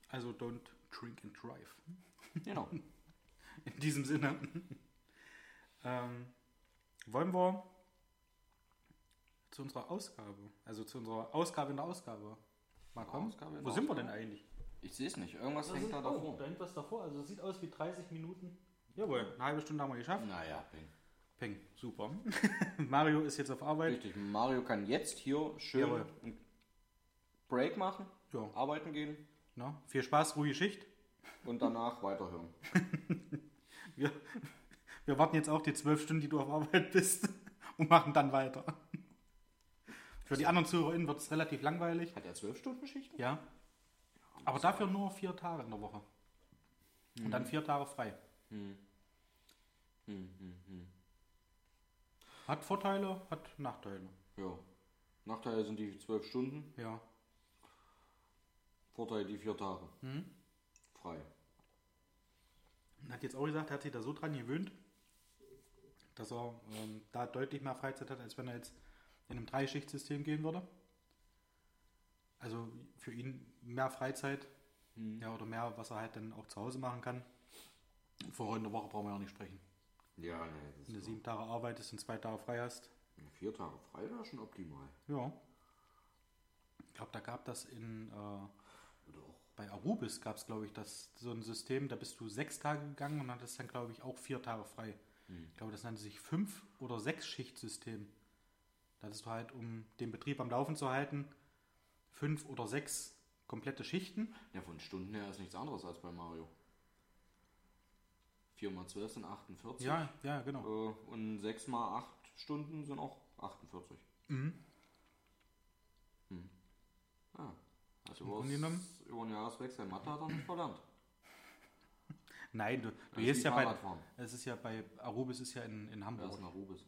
Also don't drink and drive. genau. In diesem Sinne. ähm, wollen wir zu unserer Ausgabe, also zu unserer Ausgabe in der Ausgabe mal kommen? Ausgabe Wo sind wir denn eigentlich? Ich sehe es nicht. Irgendwas hängt da davor. Oh, da hängt was davor. Also es sieht aus wie 30 Minuten. Jawohl, eine halbe Stunde haben wir geschafft. Naja, Ping. Peng, super. Mario ist jetzt auf Arbeit. Richtig. Mario kann jetzt hier schön Jawohl. einen Break machen, Ja. arbeiten gehen Na, viel Spaß, ruhige Schicht. und danach weiterhören. Wir, wir warten jetzt auch die zwölf Stunden, die du auf Arbeit bist und machen dann weiter. Für die anderen ZuhörerInnen wird es relativ langweilig. Hat er zwölf Stunden Schichten? Ja. Aber dafür nur vier Tage in der Woche. Und dann vier Tage frei. Hat Vorteile, hat Nachteile. Ja. Nachteile sind die zwölf Stunden, Ja. Vorteile die vier Tage. Frei. Hat jetzt auch gesagt, er hat sich da so dran gewöhnt, dass er ähm, da deutlich mehr Freizeit hat, als wenn er jetzt in einem Dreischichtsystem gehen würde. Also für ihn mehr Freizeit, ja, oder mehr, was er halt dann auch zu Hause machen kann. Vor heute der Woche brauchen wir auch nicht sprechen. Ja, ne, das Wenn du sieben Tage arbeitest und zwei Tage frei hast, vier Tage frei wäre schon optimal. ja. Ich glaube, da gab das in äh. Bei Arubis gab es, glaube ich, das so ein System, da bist du sechs Tage gegangen und hattest dann, glaube ich, auch vier Tage frei. Ich glaube, das nannte sich fünf oder sechs Schichtsystem. Da hattest du halt, um den Betrieb am Laufen zu halten, fünf oder sechs komplette Schichten. Ja, von Stunden her ist nichts anderes als bei Mario. 4 mal 12 sind 48. Ja, ja, genau. Äh, und 6 mal 8 Stunden sind auch 48. Mhm. Hm. Ah. Also Im Grunde genommen- über den Jahreswechsel Mathe hat er nicht verlernt. Nein, du, du ist gehst ja bei, es ist ja bei Arubis ist ja in, in Hamburg. ist nach Rubis?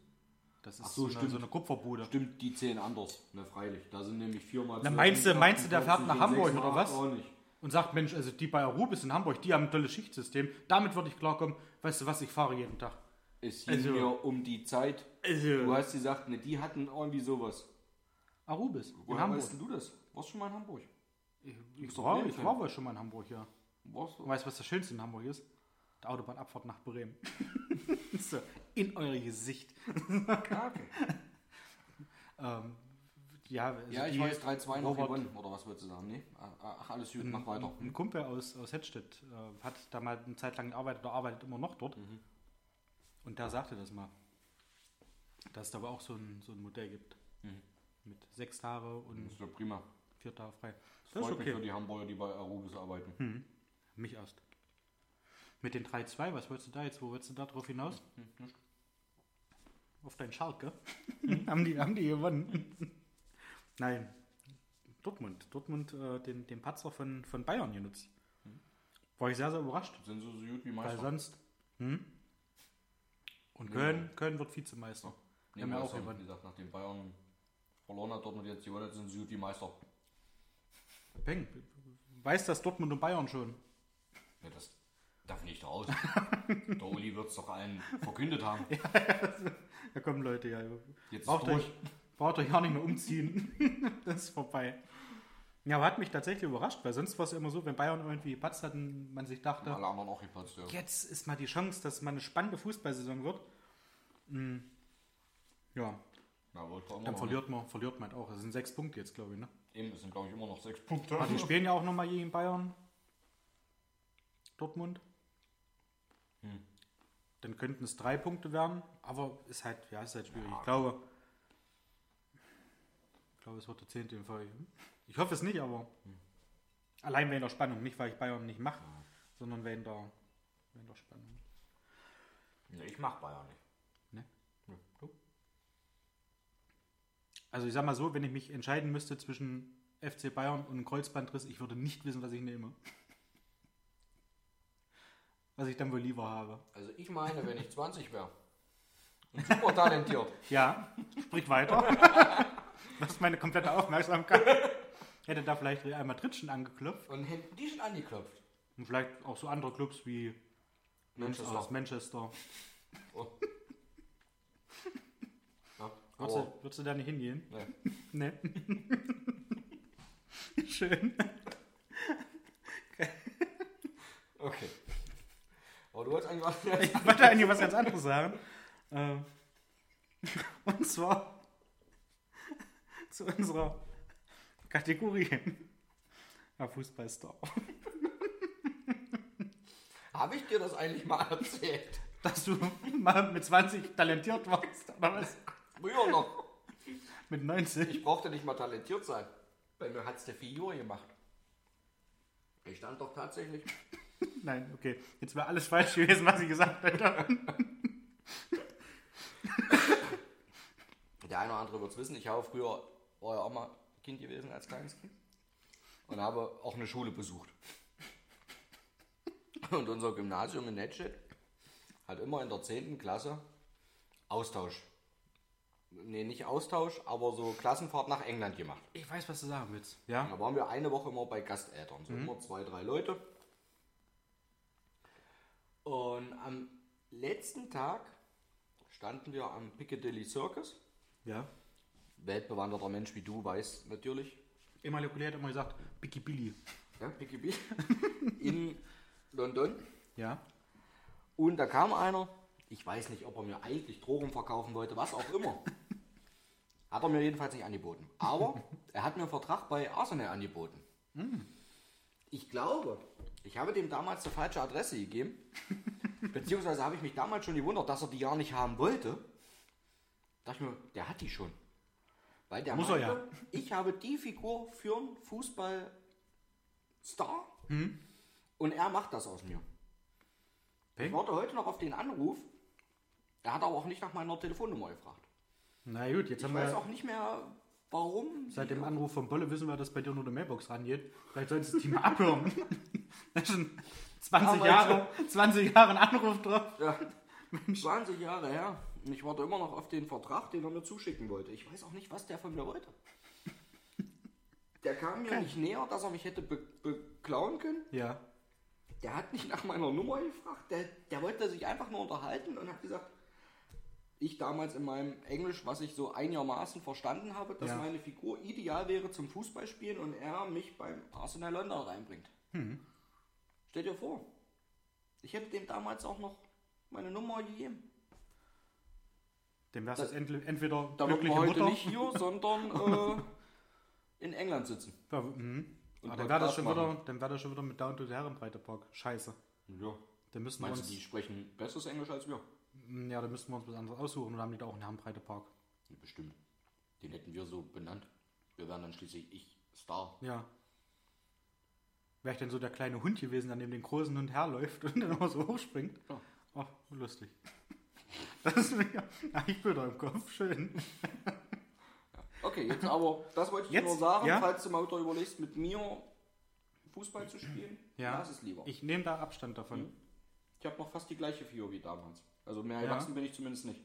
Das ist Ach so, so, eine, so eine Kupferbude. Stimmt, die zählen anders. Ne, freilich. Da sind nämlich 4 mal Na, 12 meinst du- meinst du, der fährt 48 nach Hamburg 6 mal oder 8 was? Auch nicht. Und sagt, Mensch, also die bei Arubis in Hamburg, die haben ein tolles Schichtsystem. Damit würde ich klarkommen. Weißt du was, ich fahre jeden Tag. Es ging Also- mir um die Zeit. Also, Du hast gesagt, ne, die hatten irgendwie sowas. Arubis in Woher Hamburg. weißt du das? Warst du schon mal in Hamburg? Ich, ich, doch war, ich war wohl schon mal in Hamburg, ja. Warst du? Weißt du, was das Schönste in Hamburg ist? Die Autobahnabfahrt nach Bremen. so, in euer Gesicht. Kacke. Ähm, ja, also Ja, ich weiß 3-2 noch Robert- gewonnen. Oder was würdest du sagen? Nee? Ach, alles gut, mach weiter. Ein Kumpel aus, aus Hedstedt äh, hat da mal eine Zeit lang gearbeitet oder arbeitet immer noch dort. Mhm. Und der sagte das mal. Dass es da aber auch so ein, so ein Modell gibt. Mhm. Mit sechs Tage und Das ist ja prima. Vier Tage frei. Das Das ist freut mich okay. für die Hamburger, die bei Arubis arbeiten. Mich erst. Mit den 3-2, was wolltest du da jetzt? Wo willst du da drauf hinaus? Auf deinen Schalke? haben, die, haben die gewonnen? Nein. Dortmund. Dortmund äh, den, den Patzer von, von Bayern genutzt. War ich sehr, sehr überrascht. Sind so, so gut wie Weil Meister. sonst. Hm? Und Köln, Köln wird Vizemeister. Nee, haben ja auch gewonnen. Wie gesagt, nachdem Bayern verloren hat, Dortmund jetzt gewonnen hat, sind sie gut wie Meister. Peng. Weiß das Dortmund und Bayern schon? Ja, das darf nicht raus. Der Uli wird es doch allen verkündet haben. Ja, kommen Leute, ja. Jetzt Braucht euch, braucht euch gar nicht mehr umziehen. das ist vorbei. Ja, aber hat mich tatsächlich überrascht, weil sonst war es ja immer so, wenn Bayern irgendwie gepatzt hat und man sich dachte, Alle anderen auch geplatzt, ja. jetzt ist mal die Chance, dass mal eine spannende Fußballsaison wird. Mm, Ja, Na, dann verliert man, verliert man halt auch. Das sind sechs Punkte jetzt, glaube ich. Ne? Eben, es sind, glaube ich, immer noch sechs Punkte. Aber die spielen ja auch nochmal gegen Bayern. Dortmund. Hm. Dann könnten es drei Punkte werden, aber ist halt, ja, ist halt schwierig. Ich glaube, ich glaube, es wird der zehnte im Fall. Ich hoffe es nicht, aber allein wegen der Spannung, nicht weil ich Bayern nicht mache, sondern wegen der, wegen der Spannung. Nee, ich mach Bayern nicht. Ne? Ja, du? Also ich sag mal so, wenn ich mich entscheiden müsste zwischen FC Bayern und einem Kreuzbandriss, ich würde nicht wissen, was ich nehme. Was ich dann wohl lieber habe. Also ich meine, wenn ich 20 wäre und super talentiert, Ja, sprich weiter. Das ist meine komplette Aufmerksamkeit. Hätte da vielleicht Real Madrid schon angeklopft. und hätten die schon angeklopft. Und vielleicht auch so andere Clubs wie Manchester. aus Manchester. Oh. Würdest du, würdest du da nicht hingehen? nee. Ne. Schön. Okay. Aber du wolltest eigentlich was. Ich wollte eigentlich was ganz anderes sagen. Ähm, Und zwar zu unserer Kategorie. Ja, Fußballstar. Habe ich dir das eigentlich mal erzählt? Dass du mal mit 20 talentiert warst, oder was? Früher noch. Mit 90. Ich brauchte nicht mal talentiert sein. Bei mir hat es der Figur gemacht. Ich stand doch tatsächlich. Nein, okay. Jetzt wäre alles falsch gewesen, was ich gesagt hätte. Der eine oder andere wird es wissen, ich habe früher war ja auch mal Kind gewesen als kleines Kind. Und habe auch eine Schule besucht. Und unser Gymnasium in Netschet hat immer in der 10. Klasse Austausch. Nee, nicht Austausch, aber so Klassenfahrt nach England gemacht. Ich weiß, was du sagen willst. Ja? Da waren wir eine Woche immer bei Gasteltern, so immer zwei, drei Leute. Und am letzten Tag standen wir am Piccadilly Circus. Ja. Weltbewanderter Mensch wie du weiß natürlich. Emanuel hat immer gesagt, Bicky Billy. Ja, Piccadilly. in London. Ja. Und da kam einer, ich weiß nicht, ob er mir eigentlich Drogen verkaufen wollte, was auch immer. Hat er mir jedenfalls nicht angeboten. Aber er hat mir einen Vertrag bei Arsenal angeboten. Ich glaube, ich habe dem damals die falsche Adresse gegeben. Beziehungsweise habe ich mich damals schon gewundert, dass er die gar nicht haben wollte. Da dachte ich mir, der hat die schon. Weil der Muss er ja. ich habe die Figur für einen Fußballstar Hm? und er macht das aus mir. Okay. Ich warte heute noch auf den Anruf. Er hat aber auch nicht nach meiner Telefonnummer gefragt. Na gut, jetzt Ich haben weiß wir auch nicht mehr, warum. seit dem Anruf von Bolle wissen wir, dass bei dir nur eine Mailbox rangeht. Vielleicht solltest du die mal abhören. da ist schon 20 Aber Jahre, 20 Jahre ein Anruf drauf. Ja, 20 Jahre her. Und ich warte immer noch auf den Vertrag, den er mir zuschicken wollte. Ich weiß auch nicht, was der von mir wollte. Der kam mir nicht näher, dass er mich hätte be beklauen können. Ja. Der hat nicht nach meiner Nummer gefragt. Der, der wollte sich einfach nur unterhalten und hat gesagt, ich damals in meinem Englisch, was ich so einigermaßen verstanden habe, dass Ja. meine Figur ideal wäre zum Fußballspielen und er mich beim Arsenal London reinbringt. Mhm. Stell dir vor, ich hätte dem damals auch noch meine Nummer gegeben. Dem wärst du jetzt entweder, Da glückliche heute Mutter. nicht hier, sondern äh, in England sitzen. Ja, mhm. Aber dann wäre das, schon wieder- dann wär das schon wieder mit Down to the Herrenbreitepark. Scheiße. Ja. Dann müssen wir Meinst uns, du, die sprechen besseres Englisch als wir? Ja, dann müssten wir uns was anderes aussuchen und haben die da auch einen Herrenbreitepark. Bestimmt. Den hätten wir so benannt. Wir wären dann schließlich ich Star. Ja. Wäre ich denn so der kleine Hund gewesen, der neben den großen Hund herläuft und dann immer so hochspringt? Ja. Ach, lustig. Das ist mir eigentlich Bilder im Kopf. Schön. Okay, jetzt aber, das wollte ich Jetzt? dir nur sagen, Ja? falls du mal wieder überlegst, mit mir Fußball zu spielen, Ja. lass es lieber. Ich, Ich nehme da Abstand davon. Habe noch fast die gleiche Figur wie damals. Also mehr Ja. erwachsen bin ich zumindest nicht.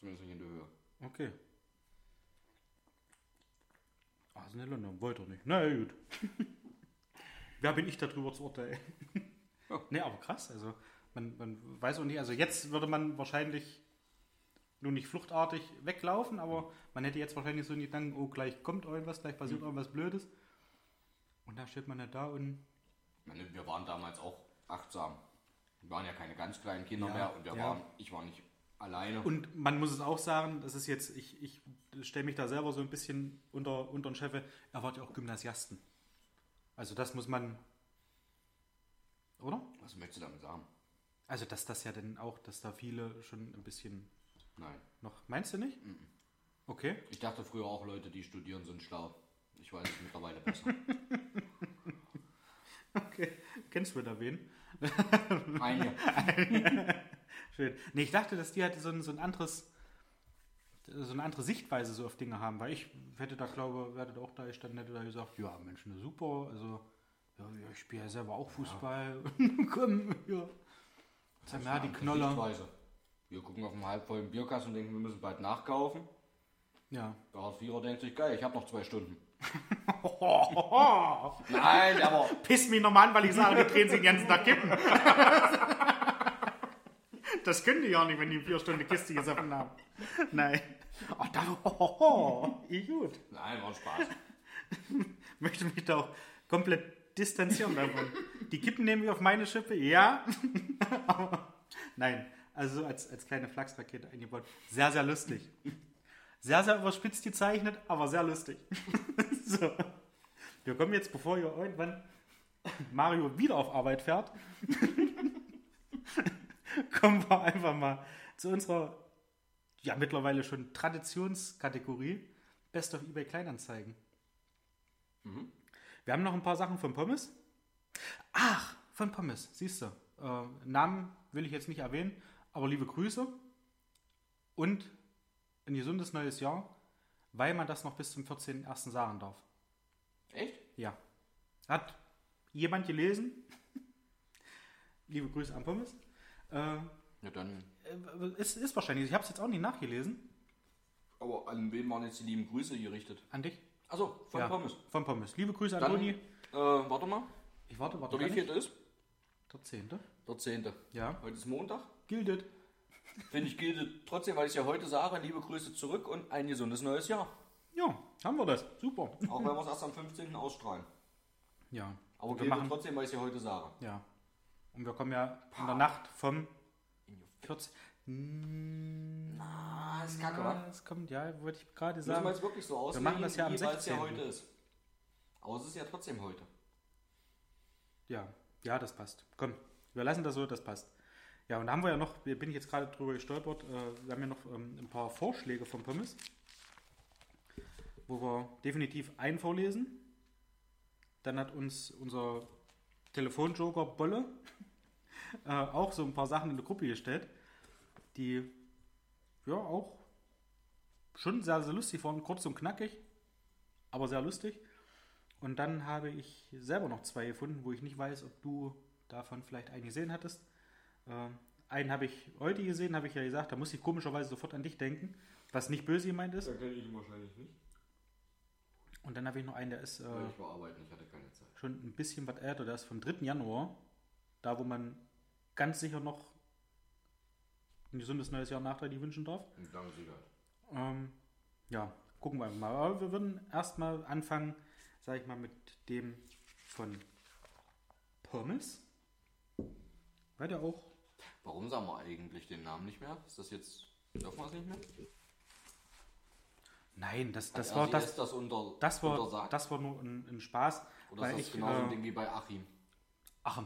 Zumindest nicht in der Höhe. Okay. Ah, ist in London. Wollte er nicht. Na ja, gut. Wer bin ich darüber zu urteilen? Ja. Nee, aber krass. Also, man, man weiß auch nicht. Also, jetzt würde man wahrscheinlich nur nicht fluchtartig weglaufen, aber man hätte jetzt wahrscheinlich so einen Gedanken, oh, gleich kommt irgendwas, gleich passiert Mhm. irgendwas Blödes. Und da steht man nicht da und. Meine, wir waren damals auch achtsam. Wir waren ja keine ganz kleinen Kinder Ja, mehr und wir ja. waren, ich war nicht alleine. Und man muss es auch sagen, das ist jetzt, ich, ich stelle mich da selber so ein bisschen unter, unter den Chef, er war ja auch Gymnasiasten. Also das muss man, oder? Was möchtest du damit sagen? Also dass das ja dann auch, dass da viele schon ein bisschen Nein. noch, meinst du nicht? Okay. Ich dachte früher auch, Leute, die studieren, sind schlau. Ich weiß es mittlerweile besser. Okay. Kennst du da wen? Eine. Schön. Nee, ich dachte, dass die halt so ein, so ein anderes, so eine andere Sichtweise so auf Dinge haben, weil ich hätte da, glaube, hätte da auch da gestanden, hätte da gesagt, ja, Mensch, ne, super, also, ja, ja, ich spiele ja selber auch Fußball. Komm, ja. Haben wir ja die Knoller. Sichtweise. Wir gucken auf einen halbvollen Bierkasten und denken, wir müssen bald nachkaufen. Ja. Der Hartz-IVer denkt sich, geil, ich habe noch zwei Stunden. Nein, aber piss mich nochmal an, weil ich sage, die drehen sich den ganzen Tag kippen. Das können die ja nicht, wenn die vier Stunden Kiste gesoffen haben. Nein. Ach, da, oh, oh, ich gut. nein, war Spaß. möchte mich da auch komplett distanzieren davon. Die kippen nehmen wir auf meine Schippe, ja. Aber nein, also so als, als kleine Flachsrakete eingebaut. Sehr, sehr lustig. Sehr, sehr überspitzt gezeichnet, aber sehr lustig. so. Wir kommen jetzt, bevor ihr irgendwann Mario wieder auf Arbeit fährt, kommen wir einfach mal zu unserer ja mittlerweile schon Traditionskategorie Best of eBay Kleinanzeigen. Wir haben noch ein paar Sachen von Pommes. Ach, von Pommes, siehst du. Äh, Namen will ich jetzt nicht erwähnen, aber liebe Grüße und ein gesundes neues Jahr. weil man das noch bis zum 14.01. sagen darf. Echt? Ja. Hat jemand gelesen? Liebe Grüße an Pommes. Äh, Ja, dann. äh, ist, ist wahrscheinlich, ich habe es jetzt auch nicht nachgelesen. Aber an wen waren jetzt die lieben Grüße gerichtet? An dich? Achso, von ja, Pommes. Von Pommes. Liebe Grüße an Toni. äh, warte mal. Ich warte, warte. Der wie kann viel ist? Der 10. Der 10. Ja. Heute ist Montag. Gildet. Finde ich gilt trotzdem, weil ich ja heute sage, liebe Grüße zurück und ein gesundes neues Jahr. Ja, haben wir das. Super. Auch wenn wir es erst am 15. ausstrahlen. Ja. Aber wir machen. trotzdem, weil ich es ja heute sage. Ja. Und wir kommen ja in der Nacht vom 14. Hm, Ah, ist kacke, ja, wa? es kommt, ja, wollte ich gerade Müssen wir sagen. jetzt wirklich so auslegen, machen das ja am wie weil es ja 16.. heute ist. Aber es ist ja trotzdem heute. Ja, ja, das passt. Komm, wir lassen das so, das passt. Ja, und da haben wir ja noch, bin ich jetzt gerade drüber gestolpert, äh, wir haben ja noch ähm, ein paar Vorschläge von Pommes, wo wir definitiv einen vorlesen. Dann hat uns unser Telefonjoker Bolle äh, auch so ein paar Sachen in die Gruppe gestellt, die ja auch schon sehr, sehr lustig waren, kurz und knackig, aber sehr lustig. Und dann habe ich selber noch zwei gefunden, wo ich nicht weiß, ob du davon vielleicht einen gesehen hattest. Ähm, einen habe ich heute gesehen, habe ich ja gesagt, da muss ich komischerweise sofort an dich denken, was nicht böse gemeint ist. kenne ich ihn wahrscheinlich nicht. Und dann habe ich noch einen, der ist äh, ich war arbeiten, ich hatte keine Zeit. schon ein bisschen was älter, der ist vom 3. Januar, da wo man ganz sicher noch ein gesundes neues Jahr nachträglich wünschen darf. Und lange Sicherheit. Ähm, ja, gucken wir mal. Aber wir würden erstmal anfangen, sage ich mal, mit dem von Pommes. Weil der auch. Warum sagen wir eigentlich den Namen nicht mehr? Ist das jetzt. Dürfen wir es nicht mehr? Nein, das, das Hat war das. das unter, Das war, untersagt? das war nur ein, ein Spaß. Oder weil ist das ich, genau so ein äh, Ding wie bei Achim? Ach.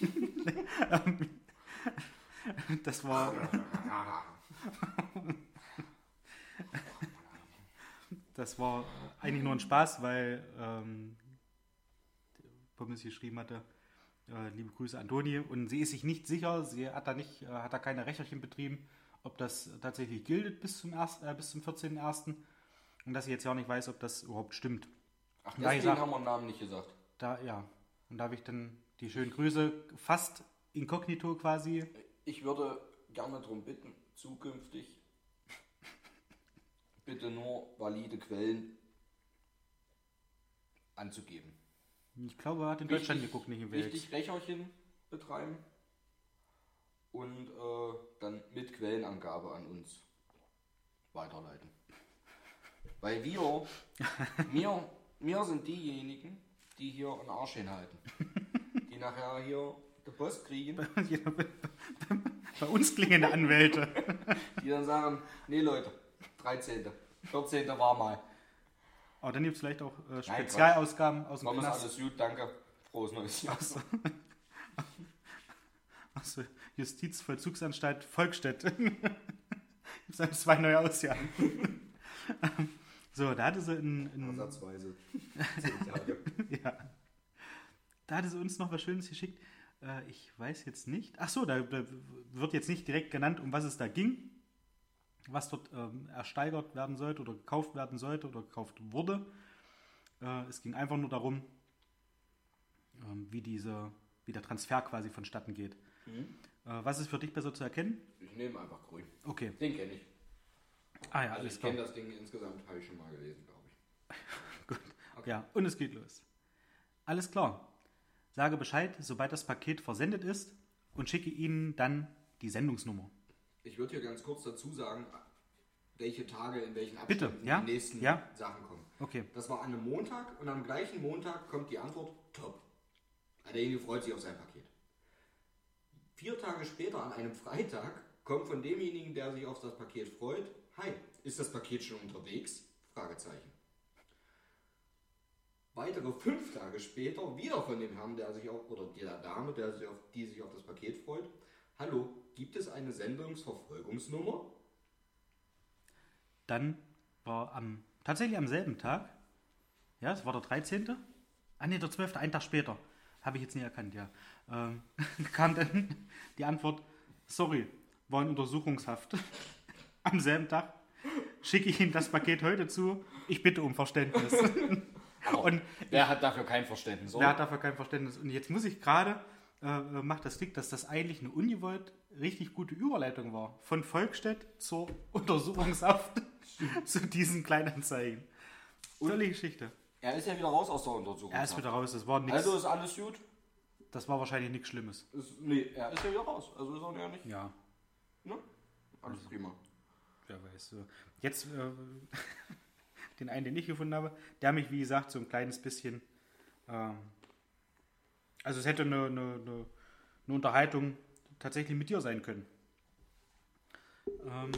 das war. Das war eigentlich nur ein Spaß, weil ähm, Pommes geschrieben hatte, liebe Grüße an Toni, und sie ist sich nicht sicher, sie hat da nicht, äh, hat da keine Recherchen betrieben, ob das tatsächlich gilt bis zum, erst, äh, bis zum 14.01. und dass sie jetzt ja auch nicht weiß, ob das überhaupt stimmt. Ach, deswegen sag- haben wir den Namen nicht gesagt. Da, ja, und da habe ich dann die schönen Grüße fast inkognito quasi. Ich würde gerne darum bitten, zukünftig bitte nur valide Quellen anzugeben. Ich glaube, er hat in Deutschland geguckt, nicht in Wales. Richtig Recherchen betreiben und äh, dann mit Quellenangabe an uns weiterleiten. Weil wir, wir, wir sind diejenigen, die hier einen Arsch hinhalten. Die nachher hier den Post kriegen, Bei uns klingende Anwälte. die dann sagen, nee Leute, 13., 14. war mal. Aber dann gibt es vielleicht auch äh. Spezialausgaben aus dem Komm, Knast. alles gut, danke. Frohes neues Jahr. Aus der Justizvollzugsanstalt Volkstedt. Gibt es zwei neue Ausgaben. so, da hatte sie in, in, Ersatzweise. Ja. Da hatte sie uns noch was Schönes geschickt. Äh, ich weiß jetzt nicht. Ach so, da, da wird jetzt nicht direkt genannt, um was es da ging. Was dort ähm, ersteigert werden sollte oder gekauft werden sollte oder gekauft wurde. Äh, es ging einfach nur darum, ähm, wie, diese, wie der Transfer quasi vonstatten geht. Äh, was ist für dich besser zu erkennen? Ich nehme einfach grün. Okay. Den kenne ich. Ah ja, Also alles ich klar. kenne das Ding insgesamt, habe ich schon mal gelesen, glaube ich. Gut. Ja, und es geht los. Alles klar. Sage Bescheid, sobald das Paket versendet ist und schicke Ihnen dann die Sendungsnummer. Ich würde hier ganz kurz dazu sagen, welche Tage in welchen Bitte, Abständen ja? die nächsten Ja. Sachen kommen. Okay. Das war an einem Montag und am gleichen Montag kommt die Antwort top. Derjenige freut sich auf sein Paket. Vier Tage später, an einem Freitag, kommt von demjenigen, der sich auf das Paket freut, Hi, ist das Paket schon unterwegs? Fragezeichen. Weitere fünf Tage später, wieder von dem Herrn, der sich auf, oder der Dame, der sich auf, die sich auf das Paket freut, Hallo, gibt es eine Sendungsverfolgungsnummer? Dann war am, tatsächlich am selben Tag, ja, es war der 13. Ah ne, der 12. einen Tag später. Habe ich jetzt nicht erkannt, ja. Ähm, kam dann die Antwort, sorry, war in Untersuchungshaft. am selben Tag. schicke ich Ihnen das Paket heute zu. Ich bitte um Verständnis. Und Wer hat dafür kein Verständnis? wer hat dafür kein Verständnis? Und jetzt muss ich gerade, äh, macht das Klick, dass das eigentlich eine ungewollt richtig gute Überleitung war. Von Volkstedt zur Untersuchungshaft zu diesen Kleinanzeigen. Tolle Geschichte. Er ist ja wieder raus aus der Untersuchung. Er ist wieder raus, das war nichts. Also ist alles gut? das war wahrscheinlich nichts Schlimmes. Ist, nee, er ist ja wieder raus. Also ist er ja nicht. Ja, Ne? Alles prima. wer weiß. So. Jetzt äh, den einen, den ich gefunden habe, der mich, wie gesagt, so ein kleines bisschen. Ähm, also es hätte eine, eine, eine, eine Unterhaltung tatsächlich mit dir sein können. Ähm,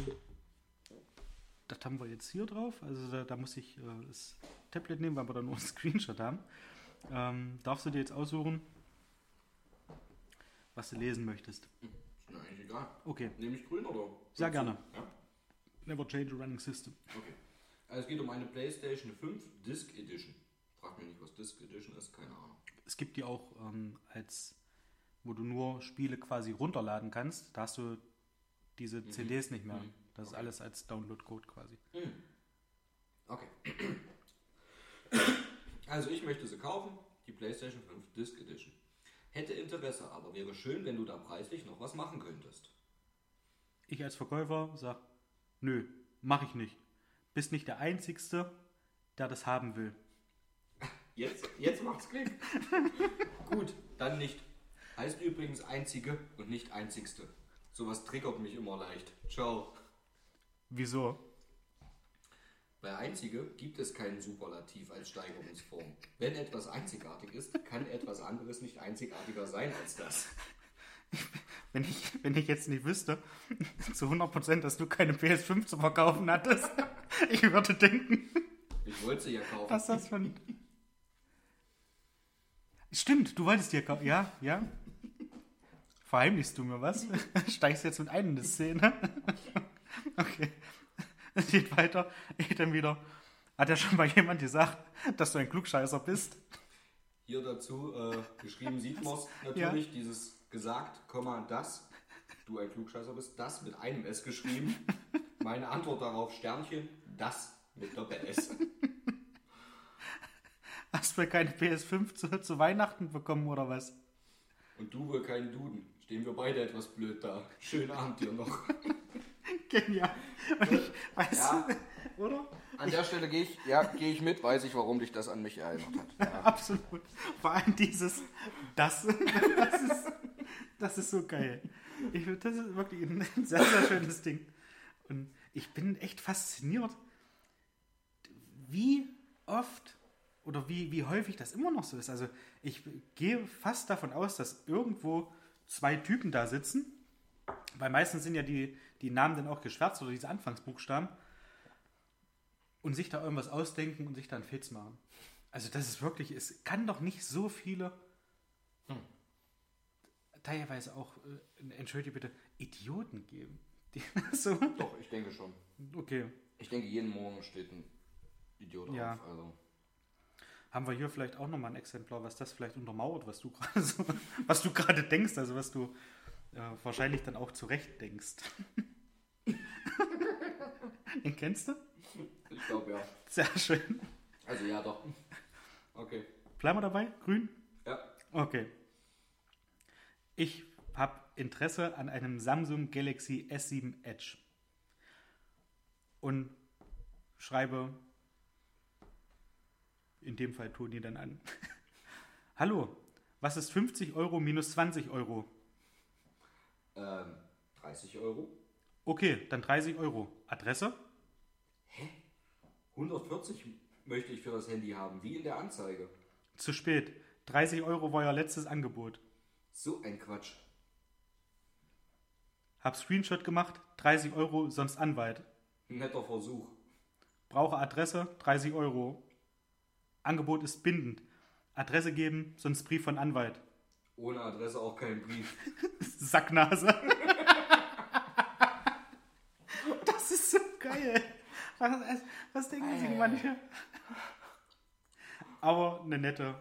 das haben wir jetzt hier drauf. Also da, da muss ich äh, das Tablet nehmen, weil wir da nur einen Screenshot haben. Ähm, darfst du dir jetzt aussuchen, was du lesen möchtest? Ist mir eigentlich egal. Okay, Nehme ich grün oder? Sehr gerne. Ja? never change a running system. Okay. Also es geht um eine PlayStation 5 Disc Edition. Frag mich nicht, was Disc Edition ist, keine Ahnung. Es gibt die auch ähm, als, wo du nur Spiele quasi runterladen kannst. Da hast du diese CDs nicht mehr. Das ist alles als Download-Code quasi. Okay. Also ich möchte sie kaufen, die PlayStation 5 Disc Edition. Hätte Interesse, aber wäre schön, wenn du da preislich noch was machen könntest. Ich als Verkäufer sag, nö, mach ich nicht. Bist nicht der Einzigste, der das haben will. Jetzt, jetzt macht's Klick. Gut, dann nicht. Heißt übrigens einzige und nicht einzigste. Sowas triggert mich immer leicht. Ciao. Wieso? Bei einzige gibt es keinen Superlativ als Steigerungsform. Wenn etwas einzigartig ist, kann etwas anderes nicht einzigartiger sein als das. Wenn ich, wenn ich jetzt nicht wüsste, zu 100%, dass du keine PS5 zu verkaufen hattest, ich würde denken, Ich wollte sie ja kaufen. was das von... Stimmt, du wolltest dir kaufen. Ja, ja. Verheimlichst du mir was? Steigst jetzt mit ein in die Szene? Okay. Es geht weiter. Ich dann wieder. Hat ja schon mal jemand gesagt, dass du ein Klugscheißer bist? Hier dazu äh, geschrieben sieht man natürlich, dieses gesagt, Komma, das, du ein Klugscheißer bist, das mit einem S geschrieben. Meine Antwort darauf, Sternchen, das mit Doppel-S. Hast du keine PS5 zu, zu Weihnachten bekommen oder was? Und du wohl keinen Duden. Stehen wir beide etwas blöd da. Schönen Abend dir noch. Genial. Und ich weiß, Ja. oder? An der Stelle gehe ich, ja, gehe ich mit, weiß ich, warum dich das an mich erinnert hat. Absolut. Vor allem dieses, das, das ist, das ist so geil. Ich, das ist wirklich ein sehr, sehr schönes Ding. Und ich bin echt fasziniert, wie oft oder wie, wie häufig das immer noch so ist. Also ich gehe fast davon aus, dass irgendwo zwei Typen da sitzen, weil meistens sind ja die, die Namen dann auch geschwärzt oder diese Anfangsbuchstaben und sich da irgendwas ausdenken und sich dann Fits machen. Also das ist wirklich, es kann doch nicht so viele, teilweise auch, äh, entschuldige bitte, Idioten geben. Die, so, Doch, ich denke schon. okay. Ich denke, jeden Morgen steht ein Idiot Ja. auf. Also. Haben wir hier vielleicht auch nochmal ein Exemplar, was das vielleicht untermauert, was du gerade so, was du gerade denkst, also was du äh, wahrscheinlich dann auch zurecht denkst. Den kennst du? Ich glaube ja. Sehr schön. Also ja, doch. Okay. Bleiben wir dabei? Grün? Ja. Okay. Ich habe Interesse an einem Samsung Galaxy S7 Edge. Und schreibe in dem Fall Toni dann an. Hallo, was ist 50 Euro minus 20 Euro? Ähm, 30 Euro. Okay, dann 30 Euro. Adresse? 140 möchte ich für das Handy haben, wie in der Anzeige. Zu spät. 30 Euro war euer letztes Angebot. So ein Quatsch. Hab Screenshot gemacht, 30 Euro, sonst Anwalt. Netter Versuch. Brauche Adresse, 30 Euro. Angebot ist bindend. Adresse geben, sonst Brief von Anwalt. Ohne Adresse auch kein Brief. Sacknase. das ist so geil. Was, was denken sich manche? Aber eine nette,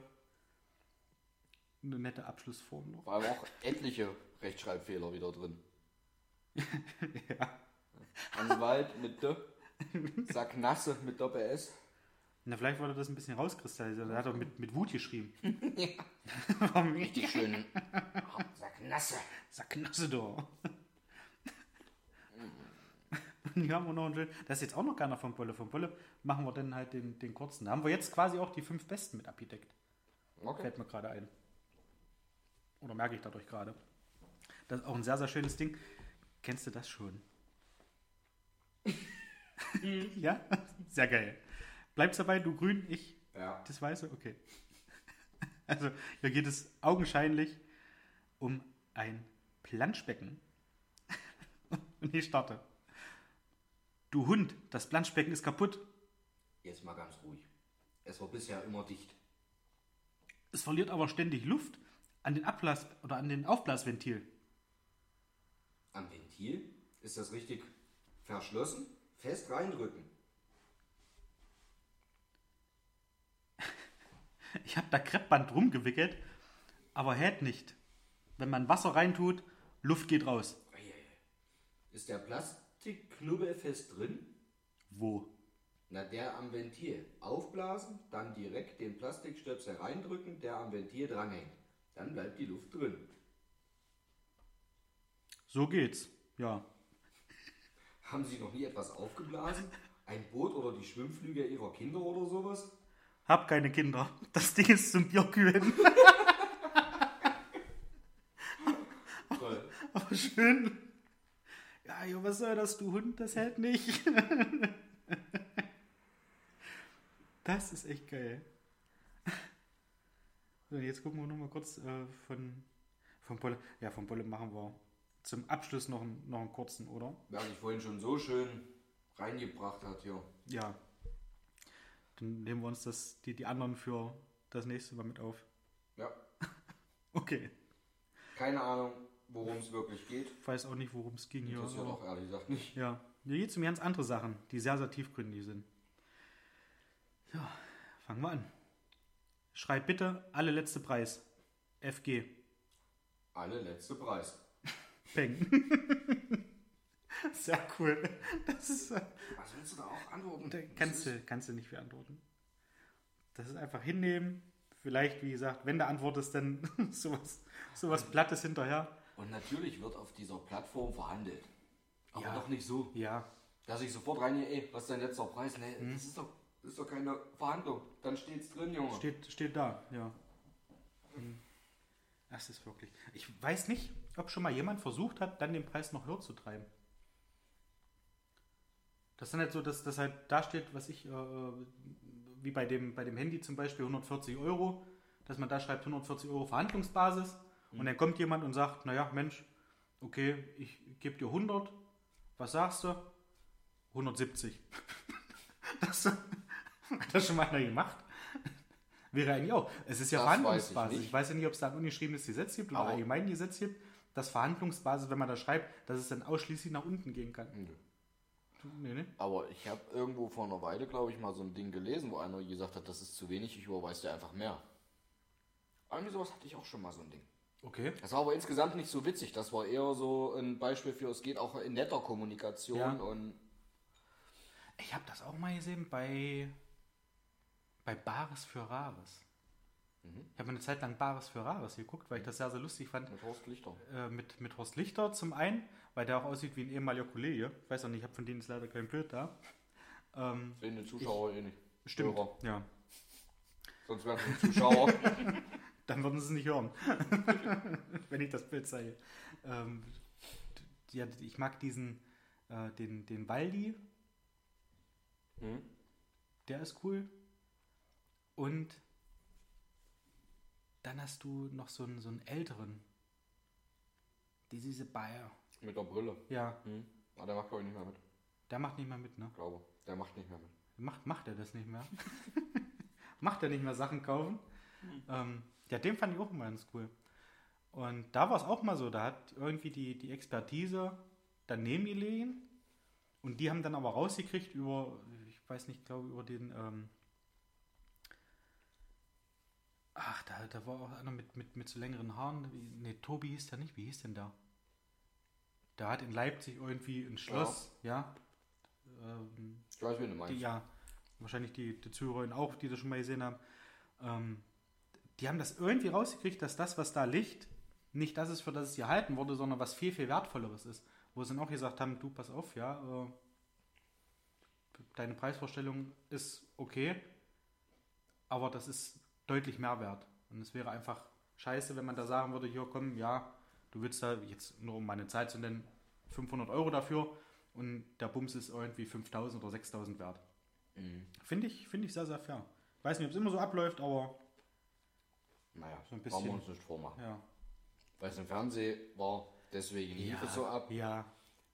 eine nette Abschlussform noch. War aber auch etliche Rechtschreibfehler wieder drin. Ja. Anwalt mit D. Sacknasse mit Doppel-S. Na, vielleicht wollte er das ein bisschen rauskristallisieren. Er hat doch mit, mit Wut geschrieben. Warum nicht? Die schönen Sacknasse. Sacknasse da. Und hier haben wir noch einen schönen. Das ist jetzt auch noch keiner von Bolle. Von Bolle machen wir dann halt den, den kurzen. Da haben wir jetzt quasi auch die fünf besten mit abgedeckt. Okay. Fällt mir gerade ein. Oder merke ich dadurch gerade. Das ist auch ein sehr, sehr schönes Ding. Kennst du das schon? ja? Sehr geil. Bleibst dabei, du grün, ich Ja. das Weiße? Okay. Also, hier geht es augenscheinlich um ein Planschbecken. Und ich starte. Du Hund, das Planschbecken ist kaputt. Jetzt mal ganz ruhig. Es war bisher immer dicht. Es verliert aber ständig Luft an den Ablass oder an den Aufblasventil. Am Ventil ist das richtig verschlossen. Fest reindrücken. Ich habe da Kreppband rumgewickelt, aber hält nicht. Wenn man Wasser reintut, Luft geht raus. Ist der Plastikknubbel fest drin? Wo? Na, der am Ventil. Aufblasen, dann direkt den Plastikstöpsel reindrücken, der am Ventil dranhängt. Dann bleibt die Luft drin. So geht's. Ja. Haben Sie noch nie etwas aufgeblasen? Ein Boot oder die Schwimmflügel Ihrer Kinder oder sowas? Hab keine Kinder. Das Ding ist zum Bierkühlen. Toll. Aber schön. Ja, jo, was soll das, du Hund? Das hält nicht. Das ist echt geil. So, jetzt gucken wir noch mal kurz äh, von, von Polle. Ja, von Polle machen wir zum Abschluss noch, einen- noch einen kurzen, oder? Wer sich vorhin schon so schön reingebracht hat hier. Ja. Dann nehmen wir uns das, die, die anderen für das nächste Mal mit auf. Ja. Okay. Keine Ahnung, worum es wirklich geht. Weiß auch nicht, worum es ging hier. Interessiert aber- auch ehrlich gesagt nicht. Ja, hier geht es um ganz andere Sachen, die sehr, sehr tiefgründig sind. Ja, fangen wir an. Schreib bitte alle letzte Preis. FG. Alle letzte Preis. Peng. sehr cool. Das ist, äh, Was willst du da auch antworten? kannst, du, kannst du nicht beantworten. Das ist einfach hinnehmen. Vielleicht, wie gesagt, wenn du antwortest, dann sowas, sowas Plattes hinterher. Und natürlich wird auf dieser Plattform verhandelt. Aber Ja. doch nicht so, Ja, dass ich sofort reingehe, ey, was ist dein letzter Preis? Nee, Hm. das, ist doch, das ist doch keine Verhandlung. Dann steht's drin, Junge. Steht, steht da, ja. Hm. Das ist wirklich. Ich weiß nicht, ob schon mal jemand versucht hat, dann den Preis noch höher zu treiben. Das ist dann halt so, dass das halt da steht, was ich, äh, wie bei dem, bei dem Handy zum Beispiel 140 Euro, dass man da schreibt 140 Euro Verhandlungsbasis und dann kommt jemand und sagt, naja, Mensch, okay, ich gebe dir 100, was sagst du? 170. Das hat das schon mal einer gemacht? Wäre eigentlich auch. Es ist ja Das Verhandlungsbasis. weiß ich Ich, weiß ja nicht, ob es da ein ungeschriebenes Gesetz gibt oder ein Gesetz gibt, dass Verhandlungsbasis, wenn man da schreibt, dass es dann ausschließlich nach unten gehen kann. Nö. Nee, nee. Aber ich habe irgendwo vor einer Weile, glaube ich, mal so ein Ding gelesen, wo einer gesagt hat, das ist zu wenig, ich überweise dir einfach mehr. Irgendwie sowas hatte ich auch schon mal so ein Ding. Okay. Das war aber insgesamt nicht so witzig. Das war eher so ein Beispiel für, es geht auch in netter Kommunikation Ja. und Ich habe das auch mal gesehen bei, bei Bares für Rares. Mhm. Ich habe eine Zeit lang Bares für Rares geguckt, weil ich das sehr, sehr lustig fand. mit Horst Lichter. Äh, mit, mit Horst Lichter zum einen, weil der auch aussieht wie ein ehemaliger Kollege. Ich weiß auch nicht, ich habe von denen jetzt leider kein Bild da. Ähm, Sehen die Zuschauer eh nicht. stimmt. Hörer. Ja. Sonst wären es Zuschauer. Dann würden sie es nicht hören, wenn ich das Bild zeige. Ähm, ja, ich mag diesen, äh, den, den Waldi, hm? der ist cool. Und dann hast du noch so einen, so einen älteren. Die- Diese Bayer. Mit der Brille. Ja, Hm? Aber der macht, glaube ich, nicht mehr mit. der macht nicht mehr mit, ne? Glaube. Der macht nicht mehr mit. Macht, macht er das nicht mehr? macht er nicht mehr Sachen kaufen? Ähm, ja, den fand ich auch immer ganz cool. Und da war es auch mal so, da hat irgendwie die, die Expertise daneben gelegen und die haben dann aber rausgekriegt über, ich weiß nicht, glaube über den, ähm, ach, da, da war auch einer mit, mit, mit so längeren Haaren, nee, Tobi hieß der nicht, wie hieß denn der? Der hat in Leipzig irgendwie ein Schloss, ja, ähm, Ich weiß, wie du meinst. die, ja, wahrscheinlich die, die Zuhörer auch, die das schon mal gesehen haben, ähm, die haben das irgendwie rausgekriegt, dass das, was da liegt, nicht das ist, für das es gehalten wurde, sondern was viel, viel wertvolleres ist. Wo sie dann auch gesagt haben, du, pass auf, ja, äh, deine Preisvorstellung ist okay, aber das ist deutlich mehr wert. Und es wäre einfach scheiße, wenn man da sagen würde, hier komm, ja, du willst da jetzt nur um meine Zeit zu nennen, 500 Euro dafür und der Bums ist irgendwie 5000 oder 6000 wert. Mhm. Finde ich, finde ich sehr, sehr fair. Weiß nicht, ob es immer so abläuft, aber Naja, So ein brauchen wir bisschen. uns nicht vormachen. ja. Weil es im Fernsehen war, deswegen lief es so ab. Ja,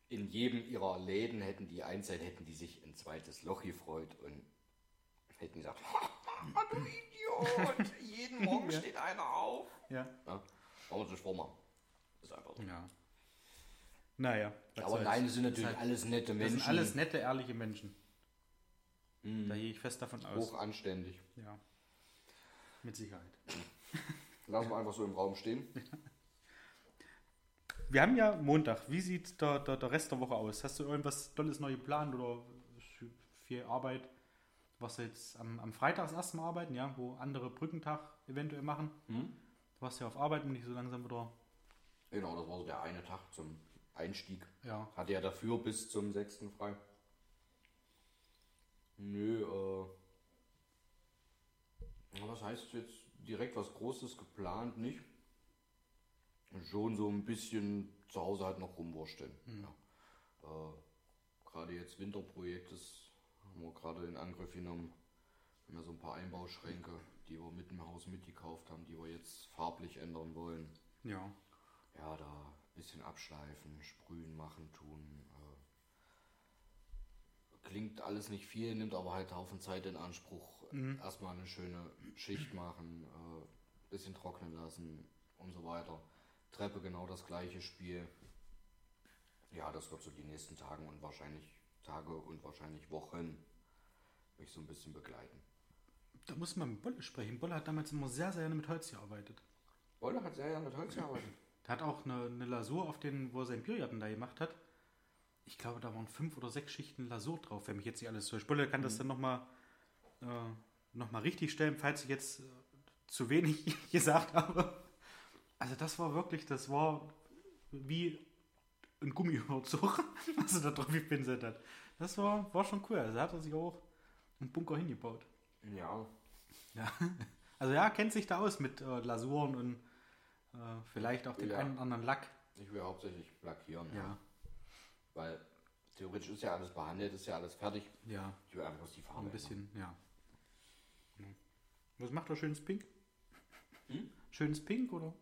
In jedem ihrer Läden hätten die Einzeit, hätten die sich ein zweites Loch gefreut und hätten gesagt, du Idiot, jeden Morgen Ja. steht einer auf. ja, Ja, brauchen wir uns nicht vormachen. Ist einfach so. ja. Naja. Aber nein, es sind natürlich halt- alles nette Das Menschen. sind alles nette, ehrliche Menschen. Mhm. Da gehe ich fest davon aus. hoch anständig. Ja. Mit Sicherheit. Lassen wir einfach so im Raum stehen. Wir haben ja Montag. Wie sieht der, der, der Rest der Woche aus? Hast du irgendwas Tolles neu geplant oder viel Arbeit? Was jetzt am, am Freitag das erste Mal arbeiten, ja, wo andere Brückentag eventuell machen. Hm? Du warst ja auf Arbeit und nicht so langsam wieder. Genau, das war so der eine Tag zum Einstieg. Ja. Hatte ja dafür bis zum 6. frei. Nö, äh. Was heißt jetzt direkt was Großes geplant? Nicht. Schon so ein bisschen zu Hause halt noch rumwursteln. Ja. Äh, gerade jetzt Winterprojekt ist, haben wir gerade in Angriff genommen. Wir haben ja so ein paar Einbauschränke, die wir mit dem Haus mitgekauft haben, die wir jetzt farblich ändern wollen Ja. Ja, da ein bisschen abschleifen, sprühen, machen, tun. Äh, klingt alles nicht viel, nimmt aber halt Haufen Zeit in Anspruch. Erstmal eine schöne Schicht machen, äh, bisschen trocknen lassen und so weiter. Treppe genau das gleiche Spiel. Ja, das wird so die nächsten Tage und wahrscheinlich Tage und wahrscheinlich Wochen mich so ein bisschen begleiten. Da muss man mit Bolle sprechen. Bolle hat damals immer sehr, sehr gerne mit Holz gearbeitet. Wolle hat sehr ja mit Holz gearbeitet. Der hat auch eine, eine Lasur auf den, wo er sein Biergarten da gemacht hat. Ich glaube, da waren fünf oder sechs Schichten Lasur drauf, wenn mich jetzt nicht alles täuscht. Bolle kann das dann nochmal äh, noch mal richtig stellen, falls ich jetzt äh, zu wenig gesagt habe. Also das war wirklich, das war wie ein Gummiüberzug, was er da drauf gepinselt hat. Das war, war schon cool. Also hat er sich auch einen Bunker hingebaut. Ja, Ja. Also ja, kennt sich da aus mit äh, Lasuren und äh, vielleicht auch den Ja. einen oder anderen Lack. ich will hauptsächlich lackieren. Ja, Weil theoretisch ist ja alles behandelt, ist ja alles fertig. ja, Ich will einfach bloß die Farbe. ein bisschen, ja. Ja. Was macht er? Schönes Pink? Hm? Schönes Pink, oder? ändern.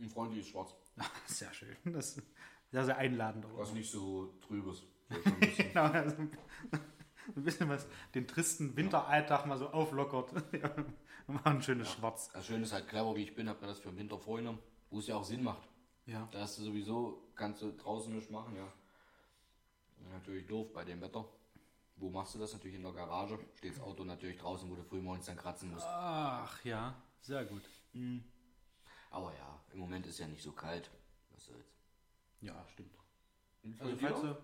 Ein Freund, die ist schwarz. Sehr schön. Das ist sehr, sehr einladend. Was nicht so trübes. Genau, also ein bisschen was den tristen Winteralltag mal so auflockert. ja, machen ein schönes Schwarz. Das Schöne ist halt clever, wie ich bin, hab mir das für den Winter vorgenommen, wo es ja auch Sinn macht. Ja. Da hast du sowieso, kannst du draußen nicht machen, ja. Natürlich doof bei dem Wetter. Wo machst du das? Natürlich in der Garage. Steht das Auto natürlich draußen, wo du früh morgens dann kratzen musst. Ach ja, sehr gut. Aber ja, im Moment ist ja nicht so kalt. Was soll's. Ja, stimmt. Also falls du einen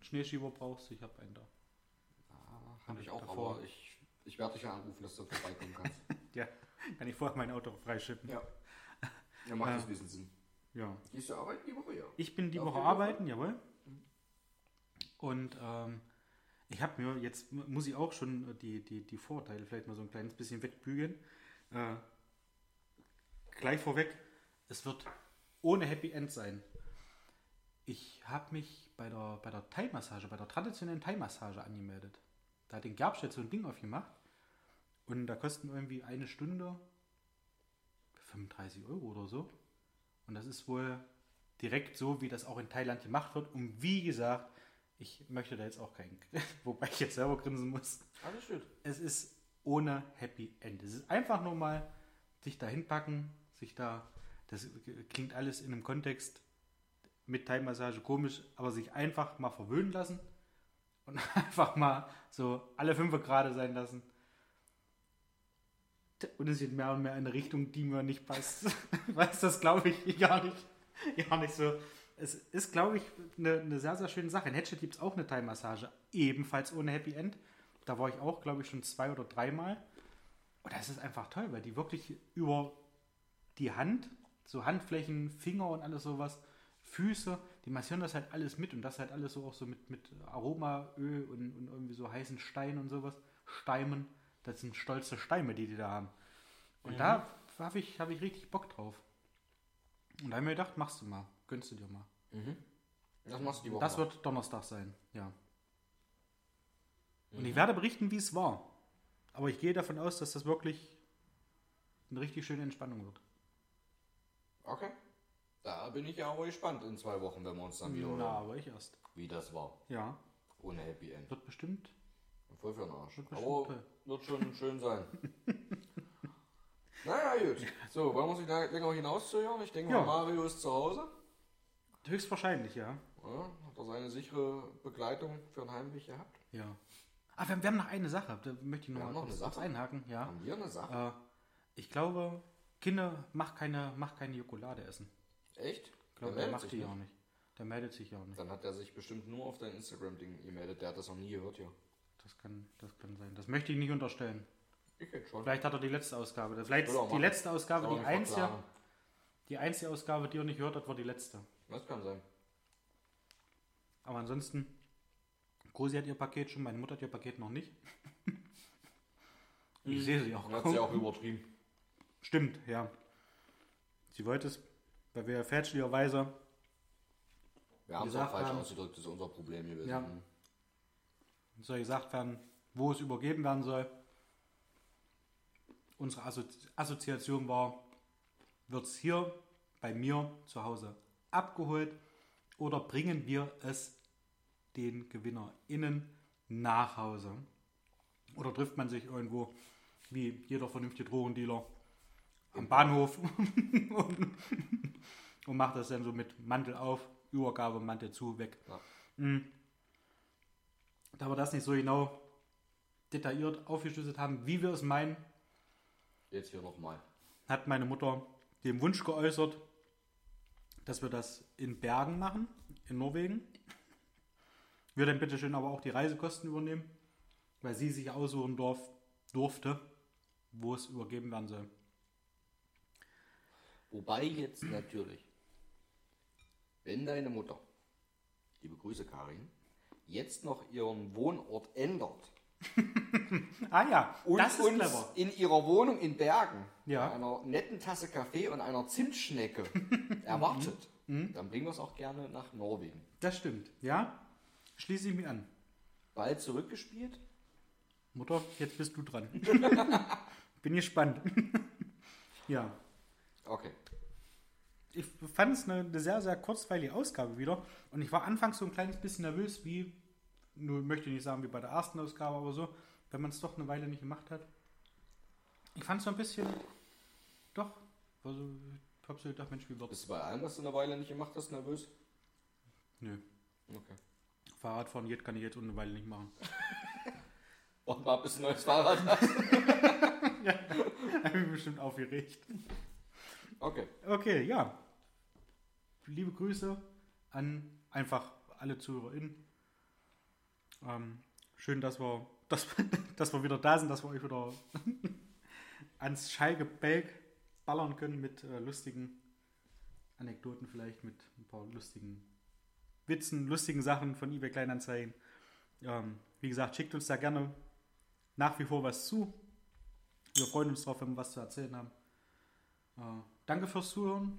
Schneeschieber brauchst, ich habe einen da. Habe ich auch, davor. aber ich, ich werde dich ja anrufen, dass du vorbeikommen kannst. Ja, kann ich vorher mein Auto freischippen. ja. Ja, macht das ein bisschen Sinn. ja. Gehst du arbeiten die Woche, ja? Ich bin die Woche Woche? arbeiten, jawohl. Und ähm, ich habe mir, jetzt mu- muss ich auch schon die, die, die Vorteile vielleicht mal so ein kleines bisschen wegbügeln. Äh, gleich vorweg, es wird ohne Happy End sein. Ich habe mich bei der, bei der Thai-Massage, bei der traditionellen Thai-Massage angemeldet. Da hat den Gerbstedt so ein Ding aufgemacht. Und da kosten irgendwie eine Stunde 35 Euro oder so. Und das ist wohl direkt so, wie das auch in Thailand gemacht wird. Und wie gesagt, ich möchte da jetzt auch keinen, wobei ich jetzt selber grinsen muss. Alles gut. Es ist ohne Happy End. Es ist einfach nur mal sich da hinpacken, sich da, das klingt alles in einem Kontext mit Thai-Massage komisch, aber sich einfach mal verwöhnen lassen und einfach mal so alle fünf gerade sein lassen. Und es geht mehr und mehr in eine Richtung, die mir nicht passt. Weiß das, glaube ich, gar nicht, gar nicht so, es ist, glaube ich, eine, eine sehr, sehr schöne Sache. In Hatchet gibt es auch eine Thai-Massage, ebenfalls ohne Happy End. Da war ich auch, glaube ich, schon zwei oder dreimal. Und das ist einfach toll, weil die wirklich über die Hand, so Handflächen, Finger und alles sowas, Füße, die massieren das halt alles mit und das halt alles so auch so mit, mit Aromaöl und, und irgendwie so heißen Stein und sowas. Steimen, das sind stolze Steine, die die da haben. Und da habe ich, hab ich richtig Bock drauf. Und da habe ich mir gedacht, machst du mal, gönnst du dir mal. Das machst du die Woche. Das wird Donnerstag sein, ja. Und ich werde berichten, wie es war. Aber ich gehe davon aus, dass das wirklich eine richtig schöne Entspannung wird. Okay. Da bin ich ja aber gespannt in zwei Wochen, wenn wir uns dann wieder Na, aber ich erst. wie das war. Ja, Ohne Happy End. wird bestimmt. Voll für den Arsch. Wird bestimmt Aber toll. wird schon schön sein. naja, gut. So, wollen wir uns nicht länger hinauszögern? Ich denke Ja. mal, Mario ist zu Hause. Höchstwahrscheinlich, ja. Ja, hat er seine sichere Begleitung für einen Heimweg gehabt? Ja. Ah, wir, wir haben noch eine Sache. Da möchte ich noch Wir mal noch kurz, eine kurz Sache? einhaken. Ja. Haben wir eine Sache? Äh, ich glaube, Kinder, mach keine, mach keine Schokolade essen. Echt? Ich glaube, Der der macht sich die nicht. auch nicht. Der meldet sich ja auch nicht. Dann hat er sich bestimmt nur auf dein Instagram-Ding gemeldet. Der hat das noch nie gehört, ja. Das kann, das kann sein. Das möchte ich nicht unterstellen. Ich jetzt schon. Vielleicht hat er die letzte Ausgabe. Vielleicht die letzte Ausgabe, die einzige, die einzige Ausgabe, die er nicht gehört hat, war die letzte. Das kann sein. Aber ansonsten, Grosi hat ihr Paket schon, meine Mutter hat ihr Paket noch nicht. Ich sehe sie auch hat sie auch übertrieben. Stimmt, ja. Sie wollte es, weil wir fälschlicherweise, Wir haben es gesagt auch falsch haben- ausgedrückt, das ist unser Problem gewesen. Ja. Mhm. soll gesagt werden, wo es übergeben werden soll. Unsere Assozi Assoziation war, wird es hier bei mir zu Hause abgeholt oder bringen wir es den GewinnerInnen nach Hause? Oder trifft man sich irgendwo, wie jeder vernünftige Drogendealer, am Bahnhof und, und macht das dann so mit Mantel auf, Übergabe, Mantel zu, weg. Ja. Da wir das nicht so genau detailliert aufgeschlüsselt haben, wie wir es meinen, Jetzt hier nochmal. hat meine Mutter den Wunsch geäußert, dass wir das in Bergen machen, in Norwegen. Wir dann bitte schön aber auch die Reisekosten übernehmen, weil sie sich aussuchen durf, durfte, wo es übergeben werden soll. Wobei jetzt natürlich, wenn deine Mutter, liebe Grüße Karin, jetzt noch ihren Wohnort ändert Ah ja, und das ist uns clever. in ihrer Wohnung in Bergen Ja. mit einer netten Tasse Kaffee und einer Zimtschnecke erwartet, dann bringen wir es auch gerne nach Norwegen. Das stimmt, ja. Schließe ich mich an. Bald zurückgespielt? Mutter, jetzt bist du dran. Bin gespannt. ja. Okay. ich fand es eine, eine sehr, sehr kurzweilige Ausgabe wieder. Und ich war anfangs so ein kleines bisschen nervös, wie, nur möchte ich nicht sagen wie bei der ersten Ausgabe, aber so, wenn man es doch eine Weile nicht gemacht hat. Ich fand es so ein bisschen, doch, also, ich hab so gedacht, Mensch, wie wird's? Bist du bei allem, was du eine Weile nicht gemacht hast, nervös? Nö, Okay. Fahrradfahren jetzt kann ich jetzt ohne Weile nicht machen. Und mal bis ein neues Fahrrad hast. Hab ich bestimmt aufgeregt. Okay. Okay, ja. Liebe Grüße an einfach alle ZuhörerInnen. Ähm, schön, dass wir, dass, dass wir wieder da sind, dass wir euch wieder ans Schalgebälk ballern können mit äh, lustigen Anekdoten vielleicht, mit ein paar lustigen Witzen, lustigen Sachen von eBay Kleinanzeigen. Ähm, wie gesagt, schickt uns da gerne nach wie vor was zu. Wir freuen uns drauf, wenn wir was zu erzählen haben. Äh, danke fürs Zuhören.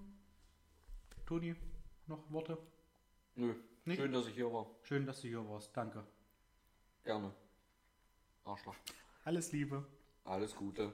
Toni, noch Worte? Nö. Nicht? Schön, dass ich hier war. Schön, dass du hier warst. Danke. Gerne. Arschloch. Alles Liebe. Alles Gute.